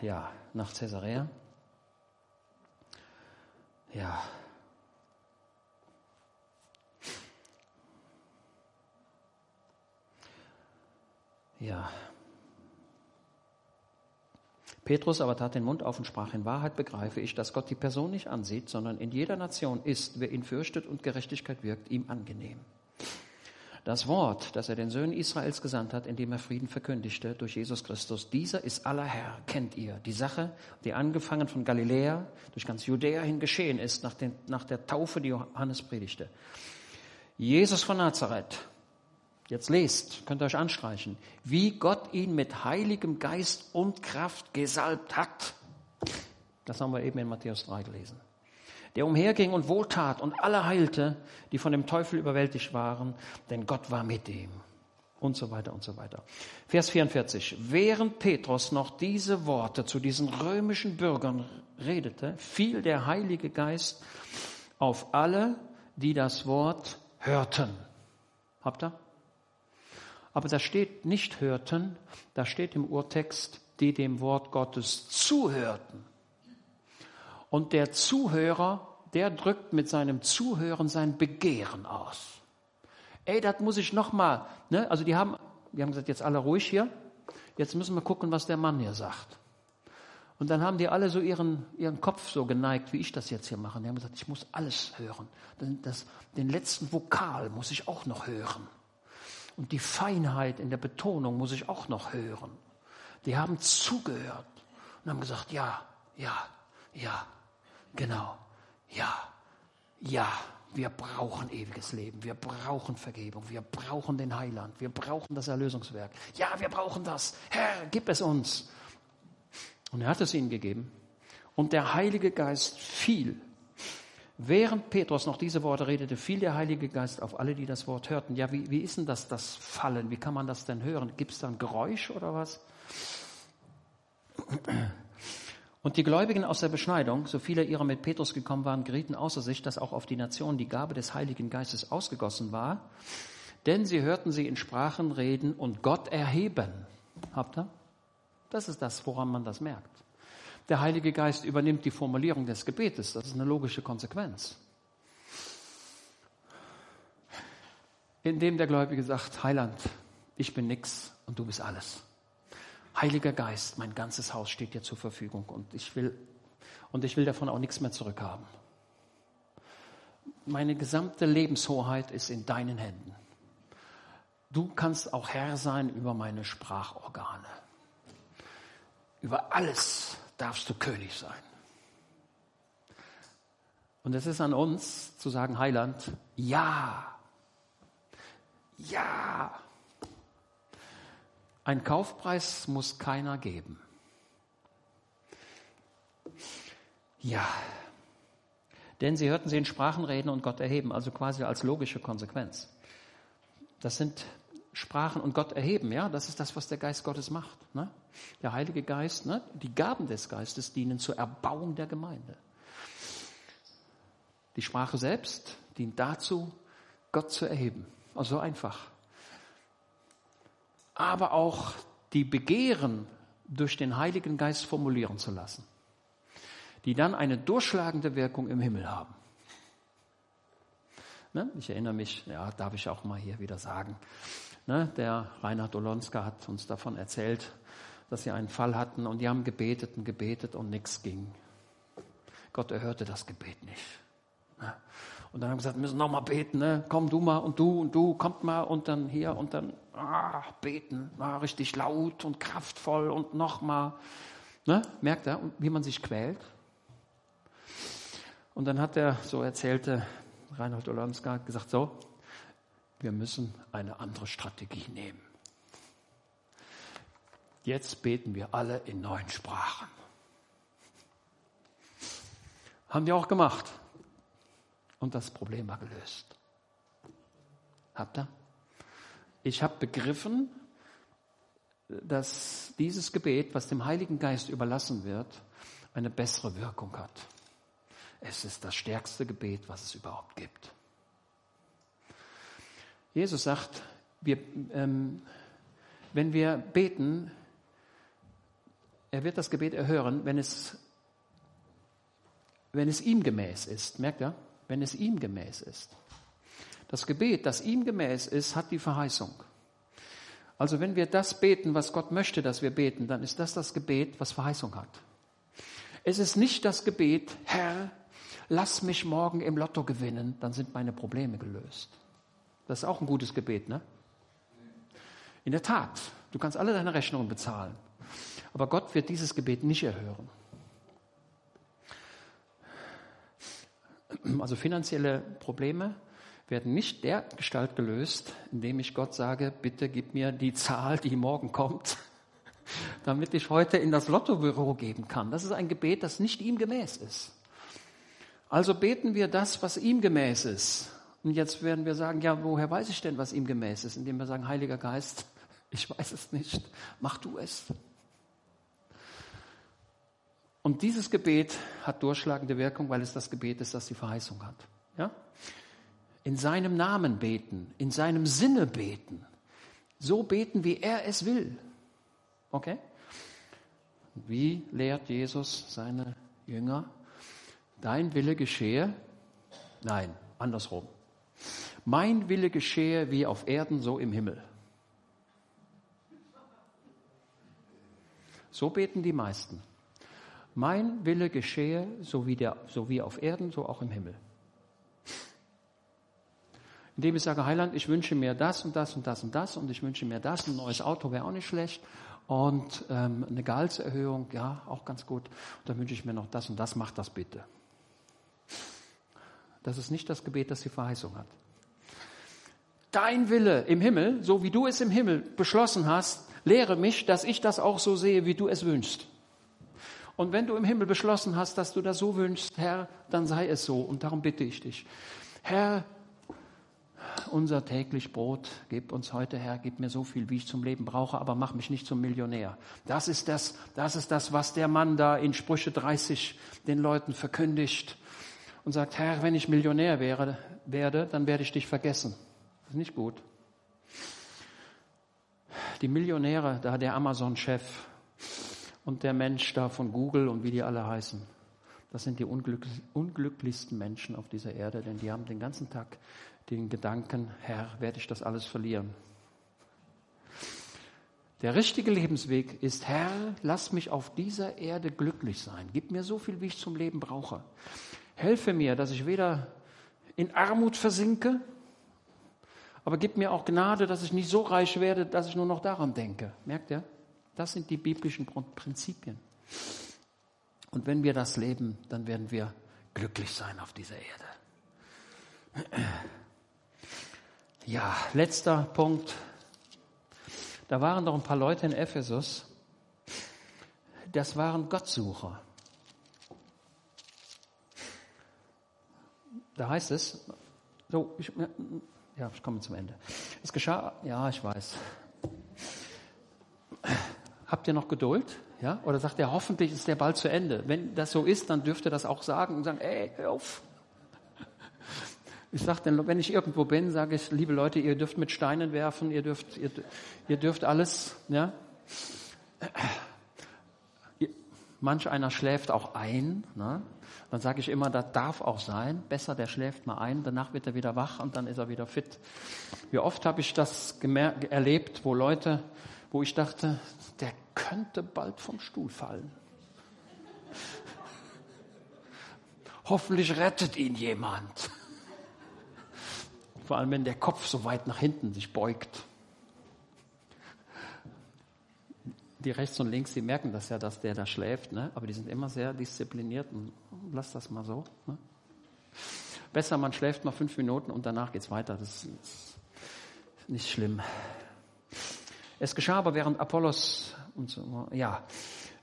Ja, nach Caesarea. Ja. Ja. Petrus aber tat den Mund auf und sprach, in Wahrheit begreife ich, dass Gott die Person nicht ansieht, sondern in jeder Nation ist, wer ihn fürchtet und Gerechtigkeit wirkt, ihm angenehm. Das Wort, das er den Söhnen Israels gesandt hat, indem er Frieden verkündigte durch Jesus Christus, dieser ist aller Herr, kennt ihr. Die Sache, die angefangen von Galiläa durch ganz Judäa hin geschehen ist, nach, den, nach der Taufe, die Johannes predigte. Jesus von Nazareth, jetzt lest, könnt ihr euch anstreichen, wie Gott ihn mit heiligem Geist und Kraft gesalbt hat. Das haben wir eben in Matthäus 3 gelesen der umherging und wohltat und alle heilte, die von dem Teufel überwältigt waren, denn Gott war mit ihm. Und so weiter und so weiter. Vers 44. Während Petrus noch diese Worte zu diesen römischen Bürgern redete, fiel der Heilige Geist auf alle, die das Wort hörten. Habt ihr? Aber da steht nicht hörten, da steht im Urtext, die dem Wort Gottes zuhörten. Und der Zuhörer, der drückt mit seinem Zuhören sein Begehren aus. Ey, das muss ich nochmal. Ne? Also die haben, die haben gesagt, jetzt alle ruhig hier. Jetzt müssen wir gucken, was der Mann hier sagt. Und dann haben die alle so ihren, ihren Kopf so geneigt, wie ich das jetzt hier mache. Die haben gesagt, ich muss alles hören. Das, den letzten Vokal muss ich auch noch hören. Und die Feinheit in der Betonung muss ich auch noch hören. Die haben zugehört und haben gesagt, ja, ja, ja. Genau. Ja. Ja. Wir brauchen ewiges Leben. Wir brauchen Vergebung. Wir brauchen den Heiland. Wir brauchen das Erlösungswerk. Ja, wir brauchen das. Herr, gib es uns. Und er hat es ihnen gegeben. Und der Heilige Geist fiel. Während Petrus noch diese Worte redete, fiel der Heilige Geist auf alle, die das Wort hörten. Ja, wie, wie ist denn das, das Fallen? Wie kann man das denn hören? Gibt es da Geräusch oder was? Und die Gläubigen aus der Beschneidung, so viele ihrer mit Petrus gekommen waren, gerieten außer sich, dass auch auf die Nation die Gabe des Heiligen Geistes ausgegossen war, denn sie hörten sie in Sprachen reden und Gott erheben. Habt ihr? Das ist das, woran man das merkt. Der Heilige Geist übernimmt die Formulierung des Gebetes. Das ist eine logische Konsequenz. Indem der Gläubige sagt, Heiland, ich bin nix und du bist alles. Heiliger Geist, mein ganzes Haus steht dir zur Verfügung und ich will, und ich will davon auch nichts mehr zurückhaben. Meine gesamte Lebenshoheit ist in deinen Händen. Du kannst auch Herr sein über meine Sprachorgane. Über alles darfst du König sein. Und es ist an uns zu sagen, Heiland, ja, ja, ein Kaufpreis muss keiner geben. Ja, denn sie hörten sie in Sprachen reden und Gott erheben, also quasi als logische Konsequenz. Das sind Sprachen und Gott erheben, ja, das ist das, was der Geist Gottes macht. Ne? Der Heilige Geist, ne? die Gaben des Geistes dienen zur Erbauung der Gemeinde. Die Sprache selbst dient dazu, Gott zu erheben. Also so einfach aber auch die Begehren durch den Heiligen Geist formulieren zu lassen, die dann eine durchschlagende Wirkung im Himmel haben. Ne? Ich erinnere mich, ja, darf ich auch mal hier wieder sagen, ne? der Reinhard Olonska hat uns davon erzählt, dass sie einen Fall hatten und die haben gebetet und gebetet und nichts ging. Gott erhörte das Gebet nicht. Und dann haben wir gesagt, wir müssen nochmal beten, ne? komm du mal und du und du, kommt mal und dann hier und dann ah, beten, ah, richtig laut und kraftvoll und nochmal. Ne? Merkt er, wie man sich quält? Und dann hat er, so erzählte Reinhold Olanska, gesagt, so, wir müssen eine andere Strategie nehmen. Jetzt beten wir alle in neuen Sprachen. Haben die auch gemacht und das Problem war gelöst. Habt ihr? Ich habe begriffen, dass dieses Gebet, was dem Heiligen Geist überlassen wird, eine bessere Wirkung hat. Es ist das stärkste Gebet, was es überhaupt gibt. Jesus sagt, wir, ähm, wenn wir beten er wird das Gebet erhören, wenn es, wenn es ihm gemäß ist. Merkt ihr? Wenn es ihm gemäß ist. Das Gebet, das ihm gemäß ist, hat die Verheißung. Also wenn wir das beten, was Gott möchte, dass wir beten, dann ist das das Gebet, was Verheißung hat. Es ist nicht das Gebet, Herr, lass mich morgen im Lotto gewinnen, dann sind meine Probleme gelöst. Das ist auch ein gutes Gebet, ne? In der Tat, du kannst alle deine Rechnungen bezahlen. Aber Gott wird dieses Gebet nicht erhören. Also finanzielle Probleme werden nicht der Gestalt gelöst, indem ich Gott sage, bitte gib mir die Zahl, die morgen kommt, damit ich heute in das Lottobüro geben kann. Das ist ein Gebet, das nicht ihm gemäß ist. Also beten wir das, was ihm gemäß ist. Und jetzt werden wir sagen, ja, woher weiß ich denn, was ihm gemäß ist? Indem wir sagen, Heiliger Geist, ich weiß es nicht, mach du es. Und dieses Gebet hat durchschlagende Wirkung, weil es das Gebet ist, das die Verheißung hat. Ja? In seinem Namen beten, in seinem Sinne beten. So beten, wie er es will. Okay? Wie lehrt Jesus seine Jünger? Dein Wille geschehe? Nein, andersrum. Mein Wille geschehe wie auf Erden, so im Himmel. So beten die meisten. Mein Wille geschehe, so wie, der, so wie auf Erden, so auch im Himmel. Indem ich sage, Heiland, ich wünsche mir das und das und das und das und ich wünsche mir das, ein neues Auto wäre auch nicht schlecht und ähm, eine Gehaltserhöhung, ja, auch ganz gut. Und dann wünsche ich mir noch das und das, mach das bitte. Das ist nicht das Gebet, das die Verheißung hat. Dein Wille im Himmel, so wie du es im Himmel beschlossen hast, lehre mich, dass ich das auch so sehe, wie du es wünschst. Und wenn du im Himmel beschlossen hast, dass du das so wünschst, Herr, dann sei es so. Und darum bitte ich dich. Herr, unser täglich Brot, gib uns heute, Herr, gib mir so viel, wie ich zum Leben brauche, aber mach mich nicht zum Millionär. Das ist das, das ist das, was der Mann da in Sprüche 30 den Leuten verkündigt und sagt, Herr, wenn ich Millionär wäre, werde, dann werde ich dich vergessen. Das ist nicht gut. Die Millionäre, da der Amazon-Chef, und der Mensch da von Google und wie die alle heißen. Das sind die unglücklichsten Menschen auf dieser Erde, denn die haben den ganzen Tag den Gedanken, Herr, werde ich das alles verlieren? Der richtige Lebensweg ist, Herr, lass mich auf dieser Erde glücklich sein. Gib mir so viel, wie ich zum Leben brauche. Helfe mir, dass ich weder in Armut versinke, aber gib mir auch Gnade, dass ich nicht so reich werde, dass ich nur noch daran denke. Merkt ihr? Das sind die biblischen Prinzipien. Und wenn wir das leben, dann werden wir glücklich sein auf dieser Erde. Ja, letzter Punkt. Da waren doch ein paar Leute in Ephesus, das waren Gottsucher. Da heißt es, so, ich, ja, ich komme zum Ende. Es geschah, ja, ich weiß. Habt ihr noch Geduld? Ja? Oder sagt er, hoffentlich ist der bald zu Ende. Wenn das so ist, dann dürft ihr das auch sagen und sagen, ey, hör auf. Ich sage dann, wenn ich irgendwo bin, sage ich, liebe Leute, ihr dürft mit Steinen werfen, ihr dürft, ihr, ihr dürft alles, ja. Manch einer schläft auch ein, ne? Dann sage ich immer, das darf auch sein. Besser, der schläft mal ein, danach wird er wieder wach und dann ist er wieder fit. Wie oft habe ich das erlebt, wo Leute, wo ich dachte, der könnte bald vom Stuhl fallen. Hoffentlich rettet ihn jemand. Vor allem, wenn der Kopf so weit nach hinten sich beugt. Die rechts und links, die merken das ja, dass der da schläft, ne? aber die sind immer sehr diszipliniert und lass das mal so. Ne? Besser, man schläft mal fünf Minuten und danach geht's weiter. Das ist nicht schlimm. Es geschah aber während Apollos und so, ja,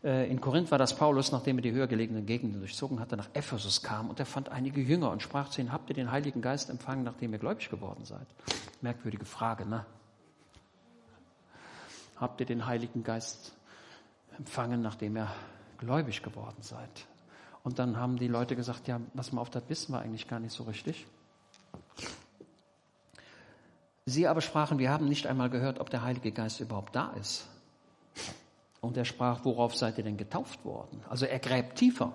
äh, in Korinth war das Paulus, nachdem er die höher gelegenen Gegenden durchzogen hatte, nach Ephesus kam und er fand einige Jünger und sprach zu ihnen, habt ihr den Heiligen Geist empfangen, nachdem ihr gläubig geworden seid? Merkwürdige Frage, ne? Habt ihr den Heiligen Geist empfangen, nachdem ihr gläubig geworden seid? Und dann haben die Leute gesagt, ja, was wir auf das wissen wir eigentlich gar nicht so richtig. Sie aber sprachen, wir haben nicht einmal gehört, ob der Heilige Geist überhaupt da ist. Und er sprach, worauf seid ihr denn getauft worden? Also er gräbt tiefer.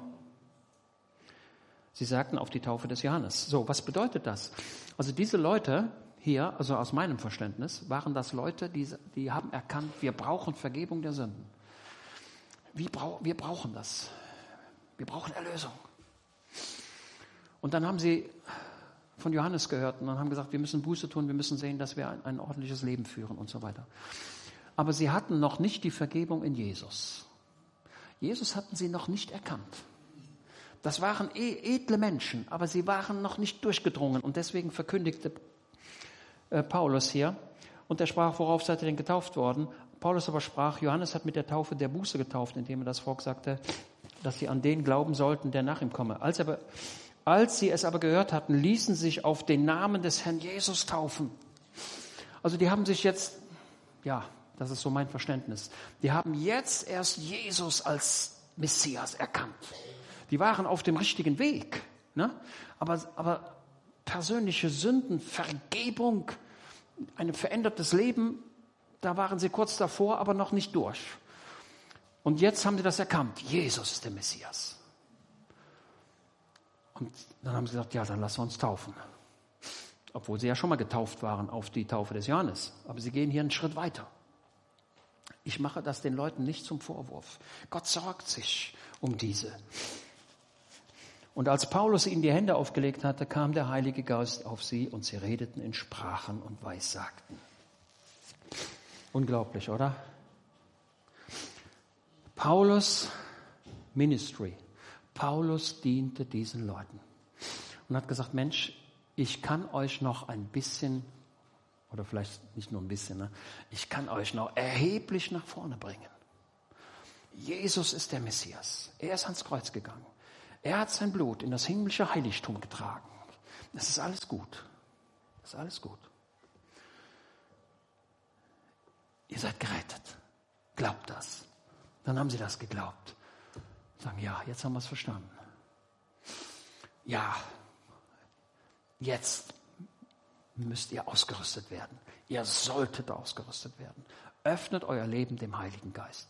Sie sagten auf die Taufe des Johannes. So, was bedeutet das? Also diese Leute hier, also aus meinem Verständnis, waren das Leute, die, die haben erkannt, wir brauchen Vergebung der Sünden. Wir, brau wir brauchen das. Wir brauchen Erlösung. Und dann haben sie von Johannes gehört und dann haben gesagt, wir müssen Buße tun, wir müssen sehen, dass wir ein, ein ordentliches Leben führen und so weiter. Aber sie hatten noch nicht die Vergebung in Jesus. Jesus hatten sie noch nicht erkannt. Das waren eh edle Menschen, aber sie waren noch nicht durchgedrungen und deswegen verkündigte äh, Paulus hier und er sprach, worauf seid ihr denn getauft worden? Paulus aber sprach, Johannes hat mit der Taufe der Buße getauft, indem er das Volk sagte, dass sie an den glauben sollten, der nach ihm komme. Als aber als sie es aber gehört hatten, ließen sich auf den Namen des Herrn Jesus taufen. Also die haben sich jetzt, ja, das ist so mein Verständnis, die haben jetzt erst Jesus als Messias erkannt. Die waren auf dem richtigen Weg. Ne? Aber, aber persönliche Sünden, Vergebung, ein verändertes Leben, da waren sie kurz davor, aber noch nicht durch. Und jetzt haben sie das erkannt. Jesus ist der Messias. Und dann haben sie gesagt, ja, dann lassen wir uns taufen. Obwohl sie ja schon mal getauft waren auf die Taufe des Johannes. Aber sie gehen hier einen Schritt weiter. Ich mache das den Leuten nicht zum Vorwurf. Gott sorgt sich um diese. Und als Paulus ihnen die Hände aufgelegt hatte, kam der Heilige Geist auf sie und sie redeten in Sprachen und Weissagten. Unglaublich, oder? Paulus Ministry Paulus diente diesen Leuten und hat gesagt, Mensch, ich kann euch noch ein bisschen, oder vielleicht nicht nur ein bisschen, ne? ich kann euch noch erheblich nach vorne bringen. Jesus ist der Messias. Er ist ans Kreuz gegangen. Er hat sein Blut in das himmlische Heiligtum getragen. Es ist alles gut. Es ist alles gut. Ihr seid gerettet. Glaubt das. Dann haben sie das geglaubt. Sagen, ja, jetzt haben wir es verstanden. Ja, jetzt müsst ihr ausgerüstet werden. Ihr solltet ausgerüstet werden. Öffnet euer Leben dem Heiligen Geist.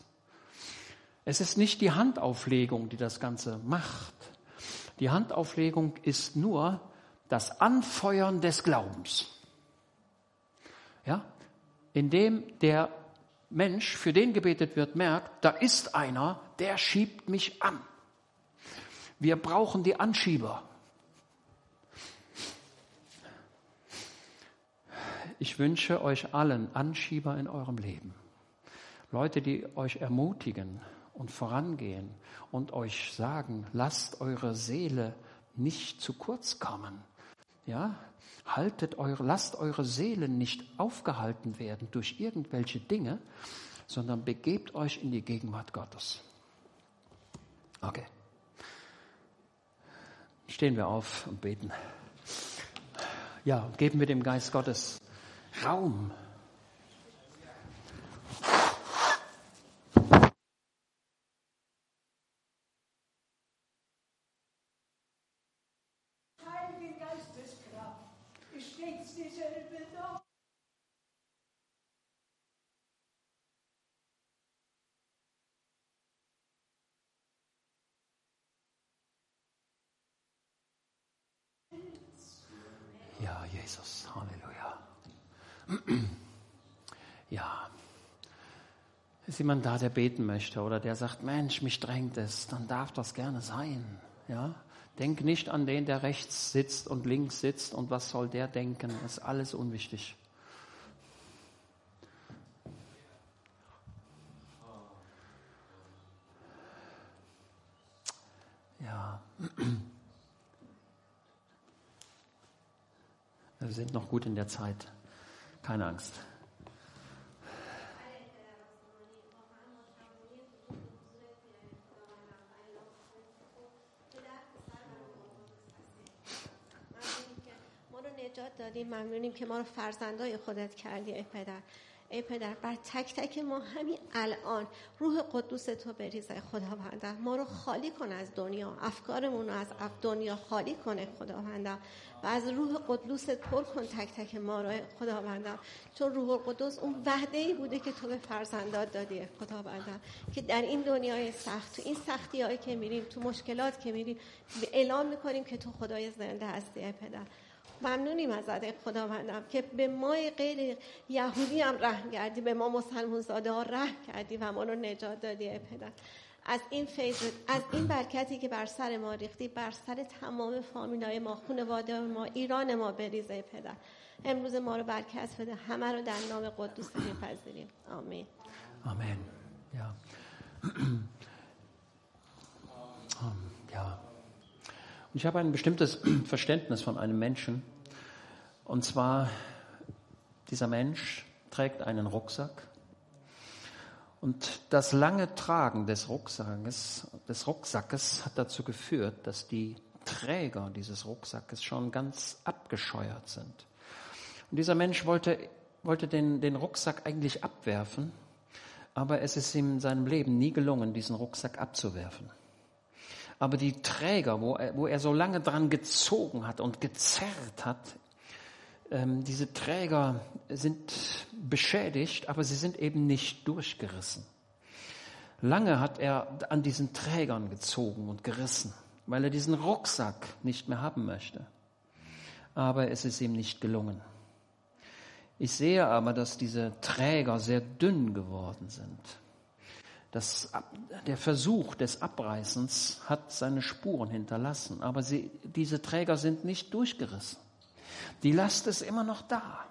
Es ist nicht die Handauflegung, die das Ganze macht. Die Handauflegung ist nur das Anfeuern des Glaubens. Ja? Indem der Mensch, für den gebetet wird, merkt, da ist einer, der schiebt mich an. Wir brauchen die Anschieber. Ich wünsche euch allen Anschieber in eurem Leben. Leute, die euch ermutigen und vorangehen und euch sagen, lasst eure Seele nicht zu kurz kommen. Ja, haltet eure, lasst eure Seelen nicht aufgehalten werden durch irgendwelche Dinge, sondern begebt euch in die Gegenwart Gottes. Okay. Stehen wir auf und beten. Ja, geben wir dem Geist Gottes Raum. Ja. Ist jemand da, der beten möchte oder der sagt, Mensch, mich drängt es, dann darf das gerne sein. Ja? Denk nicht an den, der rechts sitzt und links sitzt und was soll der denken. Das ist alles unwichtig. Ja. Wir sind noch gut in der Zeit. Keine Angst. دادی ممنونیم که ما رو فرزندای خودت کردی ای پدر ای پدر بر تک تک ما همین الان روح قدوس تو بریزه خداوندم ما رو خالی کن از دنیا. افکارمون رو از دنیا خالی کنه خداوندم و از روح قدوست پر کن تک تک ما رو خداوندم چون روح قدوس اون وحده ای بوده که تو به فرزندات دادی خداوندم که در این دنیای سخت تو این سختی هایی که میریم تو مشکلات که میریم اعلام می‌کنیم که تو خدای زنده هستی ای پدر. ممنونیم از خداوندم که به ما غیر یهودی هم رحم کردی به ما مسلمان زاده ها رحم کردی و ما رو نجات دادی پدر. از این فیض از این برکتی که بر سر ما ریختی بر سر تمام فامیلای ما خانواده ما ایران ما بریزه پدر. امروز ما رو برکت بده. همه رو در نام قدوس میپذیریم. آمین. آمین. ja ich habe ein bestimmtes Verständnis von einem Menschen und zwar dieser Mensch trägt einen Rucksack Und das lange Tragen des Rucksackes, des Rucksackes hat dazu geführt, dass die Träger dieses Rucksackes schon ganz abgescheuert sind. Und dieser Mensch wollte, wollte den, den Rucksack eigentlich abwerfen, aber es ist ihm in seinem Leben nie gelungen, diesen Rucksack abzuwerfen. Aber die Träger, wo er, wo er so lange dran gezogen hat und gezerrt hat, ähm, diese Träger sind beschädigt, aber sie sind eben nicht durchgerissen. Lange hat er an diesen Trägern gezogen und gerissen, weil er diesen Rucksack nicht mehr haben möchte. Aber es ist ihm nicht gelungen. Ich sehe aber, dass diese Träger sehr dünn geworden sind. Das, der Versuch des Abreißens hat seine Spuren hinterlassen, aber sie, diese Träger sind nicht durchgerissen. Die Last ist immer noch da.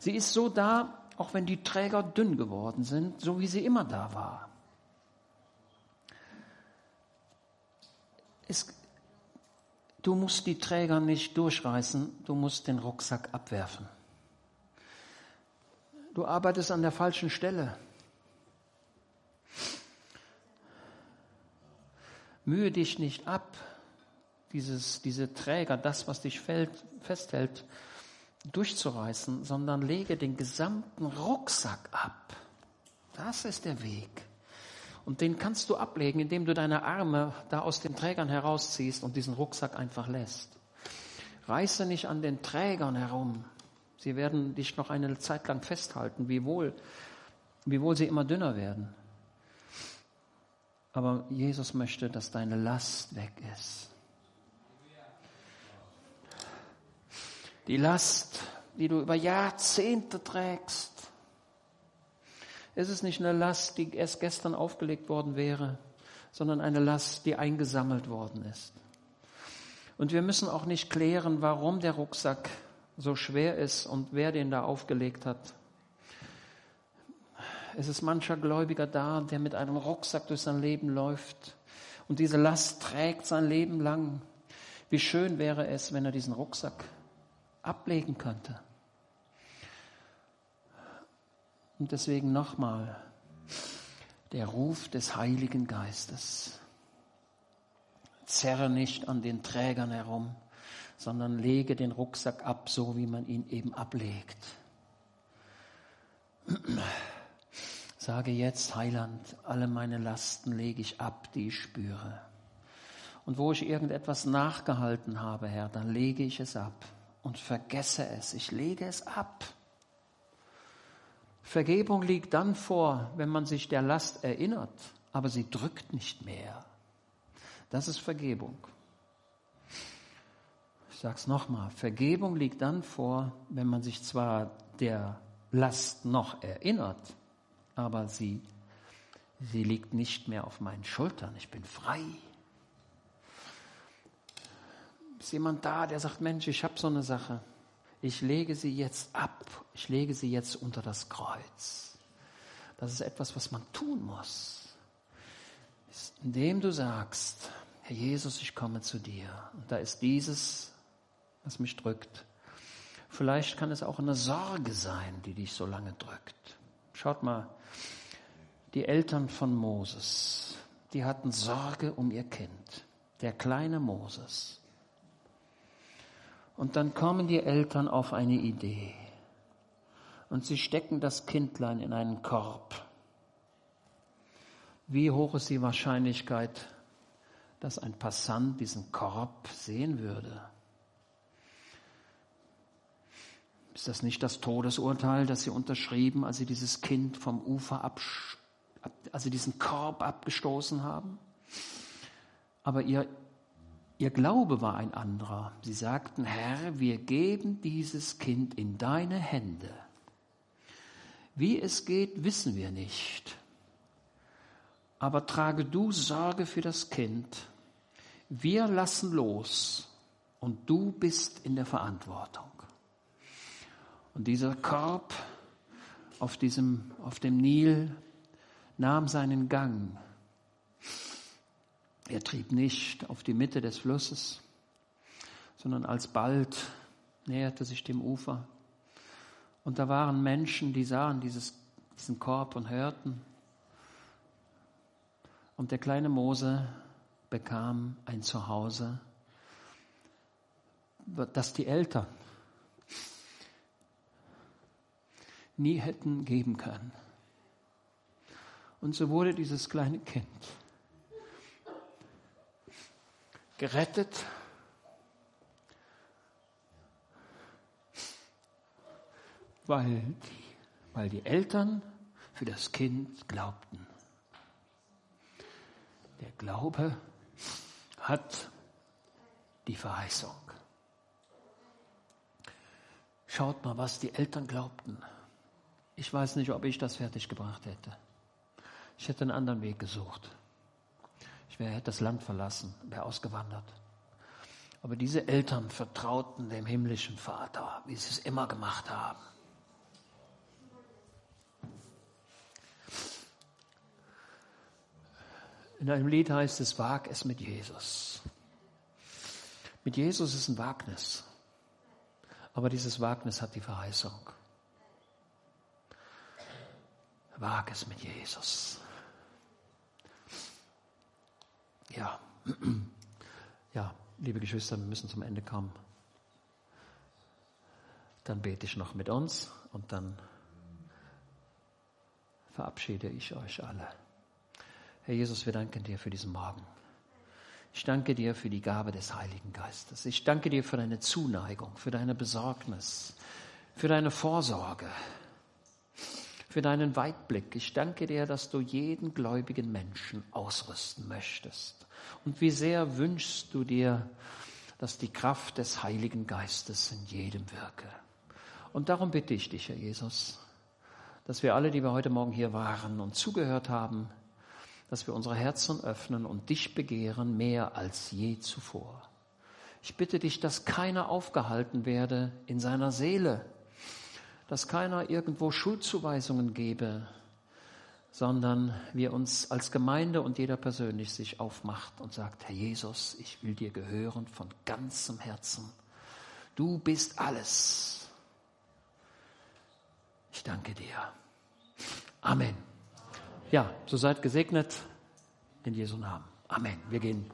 Sie ist so da, auch wenn die Träger dünn geworden sind, so wie sie immer da war. Es, du musst die Träger nicht durchreißen, du musst den Rucksack abwerfen. Du arbeitest an der falschen Stelle. Mühe dich nicht ab, dieses, diese Träger, das, was dich fällt, festhält, durchzureißen, sondern lege den gesamten Rucksack ab. Das ist der Weg. Und den kannst du ablegen, indem du deine Arme da aus den Trägern herausziehst und diesen Rucksack einfach lässt. Reiße nicht an den Trägern herum. Sie werden dich noch eine Zeit lang festhalten, wiewohl, wiewohl sie immer dünner werden. Aber Jesus möchte, dass deine Last weg ist. Die Last, die du über Jahrzehnte trägst. Es ist nicht eine Last, die erst gestern aufgelegt worden wäre, sondern eine Last, die eingesammelt worden ist. Und wir müssen auch nicht klären, warum der Rucksack so schwer ist und wer den da aufgelegt hat. Es ist mancher Gläubiger da, der mit einem Rucksack durch sein Leben läuft und diese Last trägt sein Leben lang. Wie schön wäre es, wenn er diesen Rucksack ablegen könnte. Und deswegen nochmal der Ruf des Heiligen Geistes. Zerre nicht an den Trägern herum, sondern lege den Rucksack ab, so wie man ihn eben ablegt. Sage jetzt, Heiland, alle meine Lasten lege ich ab, die ich spüre. Und wo ich irgendetwas nachgehalten habe, Herr, dann lege ich es ab und vergesse es. Ich lege es ab. Vergebung liegt dann vor, wenn man sich der Last erinnert, aber sie drückt nicht mehr. Das ist Vergebung. Ich sage es nochmal, Vergebung liegt dann vor, wenn man sich zwar der Last noch erinnert, aber sie, sie liegt nicht mehr auf meinen Schultern. Ich bin frei. Ist jemand da, der sagt, Mensch, ich habe so eine Sache. Ich lege sie jetzt ab. Ich lege sie jetzt unter das Kreuz. Das ist etwas, was man tun muss. Indem du sagst, Herr Jesus, ich komme zu dir. Und da ist dieses, was mich drückt. Vielleicht kann es auch eine Sorge sein, die dich so lange drückt. Schaut mal, die Eltern von Moses, die hatten Sorge um ihr Kind, der kleine Moses. Und dann kommen die Eltern auf eine Idee. Und sie stecken das Kindlein in einen Korb. Wie hoch ist die Wahrscheinlichkeit, dass ein Passant diesen Korb sehen würde? Ist das nicht das Todesurteil, das sie unterschrieben, als sie dieses Kind vom Ufer absch als sie diesen Korb abgestoßen haben? Aber ihr, ihr Glaube war ein anderer. Sie sagten, Herr, wir geben dieses Kind in deine Hände. Wie es geht, wissen wir nicht. Aber trage du Sorge für das Kind. Wir lassen los und du bist in der Verantwortung. Und dieser Korb auf, diesem, auf dem Nil nahm seinen Gang. Er trieb nicht auf die Mitte des Flusses, sondern alsbald näherte sich dem Ufer. Und da waren Menschen, die sahen dieses, diesen Korb und hörten. Und der kleine Mose bekam ein Zuhause, das die Eltern nie hätten geben können. Und so wurde dieses kleine Kind gerettet. Weil die, weil die Eltern für das Kind glaubten. Der Glaube hat die Verheißung. Schaut mal, was die Eltern glaubten. Ich weiß nicht, ob ich das fertig gebracht hätte. Ich hätte einen anderen Weg gesucht. Ich wäre, hätte das Land verlassen, wäre ausgewandert. Aber diese Eltern vertrauten dem himmlischen Vater, wie sie es immer gemacht haben. In einem Lied heißt es, wag es mit Jesus. Mit Jesus ist ein Wagnis. Aber dieses Wagnis hat die Verheißung. Wag es mit Jesus. Ja, ja, liebe Geschwister, wir müssen zum Ende kommen. Dann bete ich noch mit uns und dann verabschiede ich euch alle. Herr Jesus, wir danken dir für diesen Morgen. Ich danke dir für die Gabe des Heiligen Geistes. Ich danke dir für deine Zuneigung, für deine Besorgnis, für deine Vorsorge für deinen Weitblick. Ich danke dir, dass du jeden gläubigen Menschen ausrüsten möchtest. Und wie sehr wünschst du dir, dass die Kraft des Heiligen Geistes in jedem wirke. Und darum bitte ich dich, Herr Jesus, dass wir alle, die wir heute Morgen hier waren und zugehört haben, dass wir unsere Herzen öffnen und dich begehren mehr als je zuvor. Ich bitte dich, dass keiner aufgehalten werde in seiner Seele, dass keiner irgendwo Schuldzuweisungen gebe, sondern wir uns als Gemeinde und jeder persönlich sich aufmacht und sagt, Herr Jesus, ich will dir gehören von ganzem Herzen. Du bist alles. Ich danke dir. Amen. Ja, so seid gesegnet in Jesu Namen. Amen. Wir gehen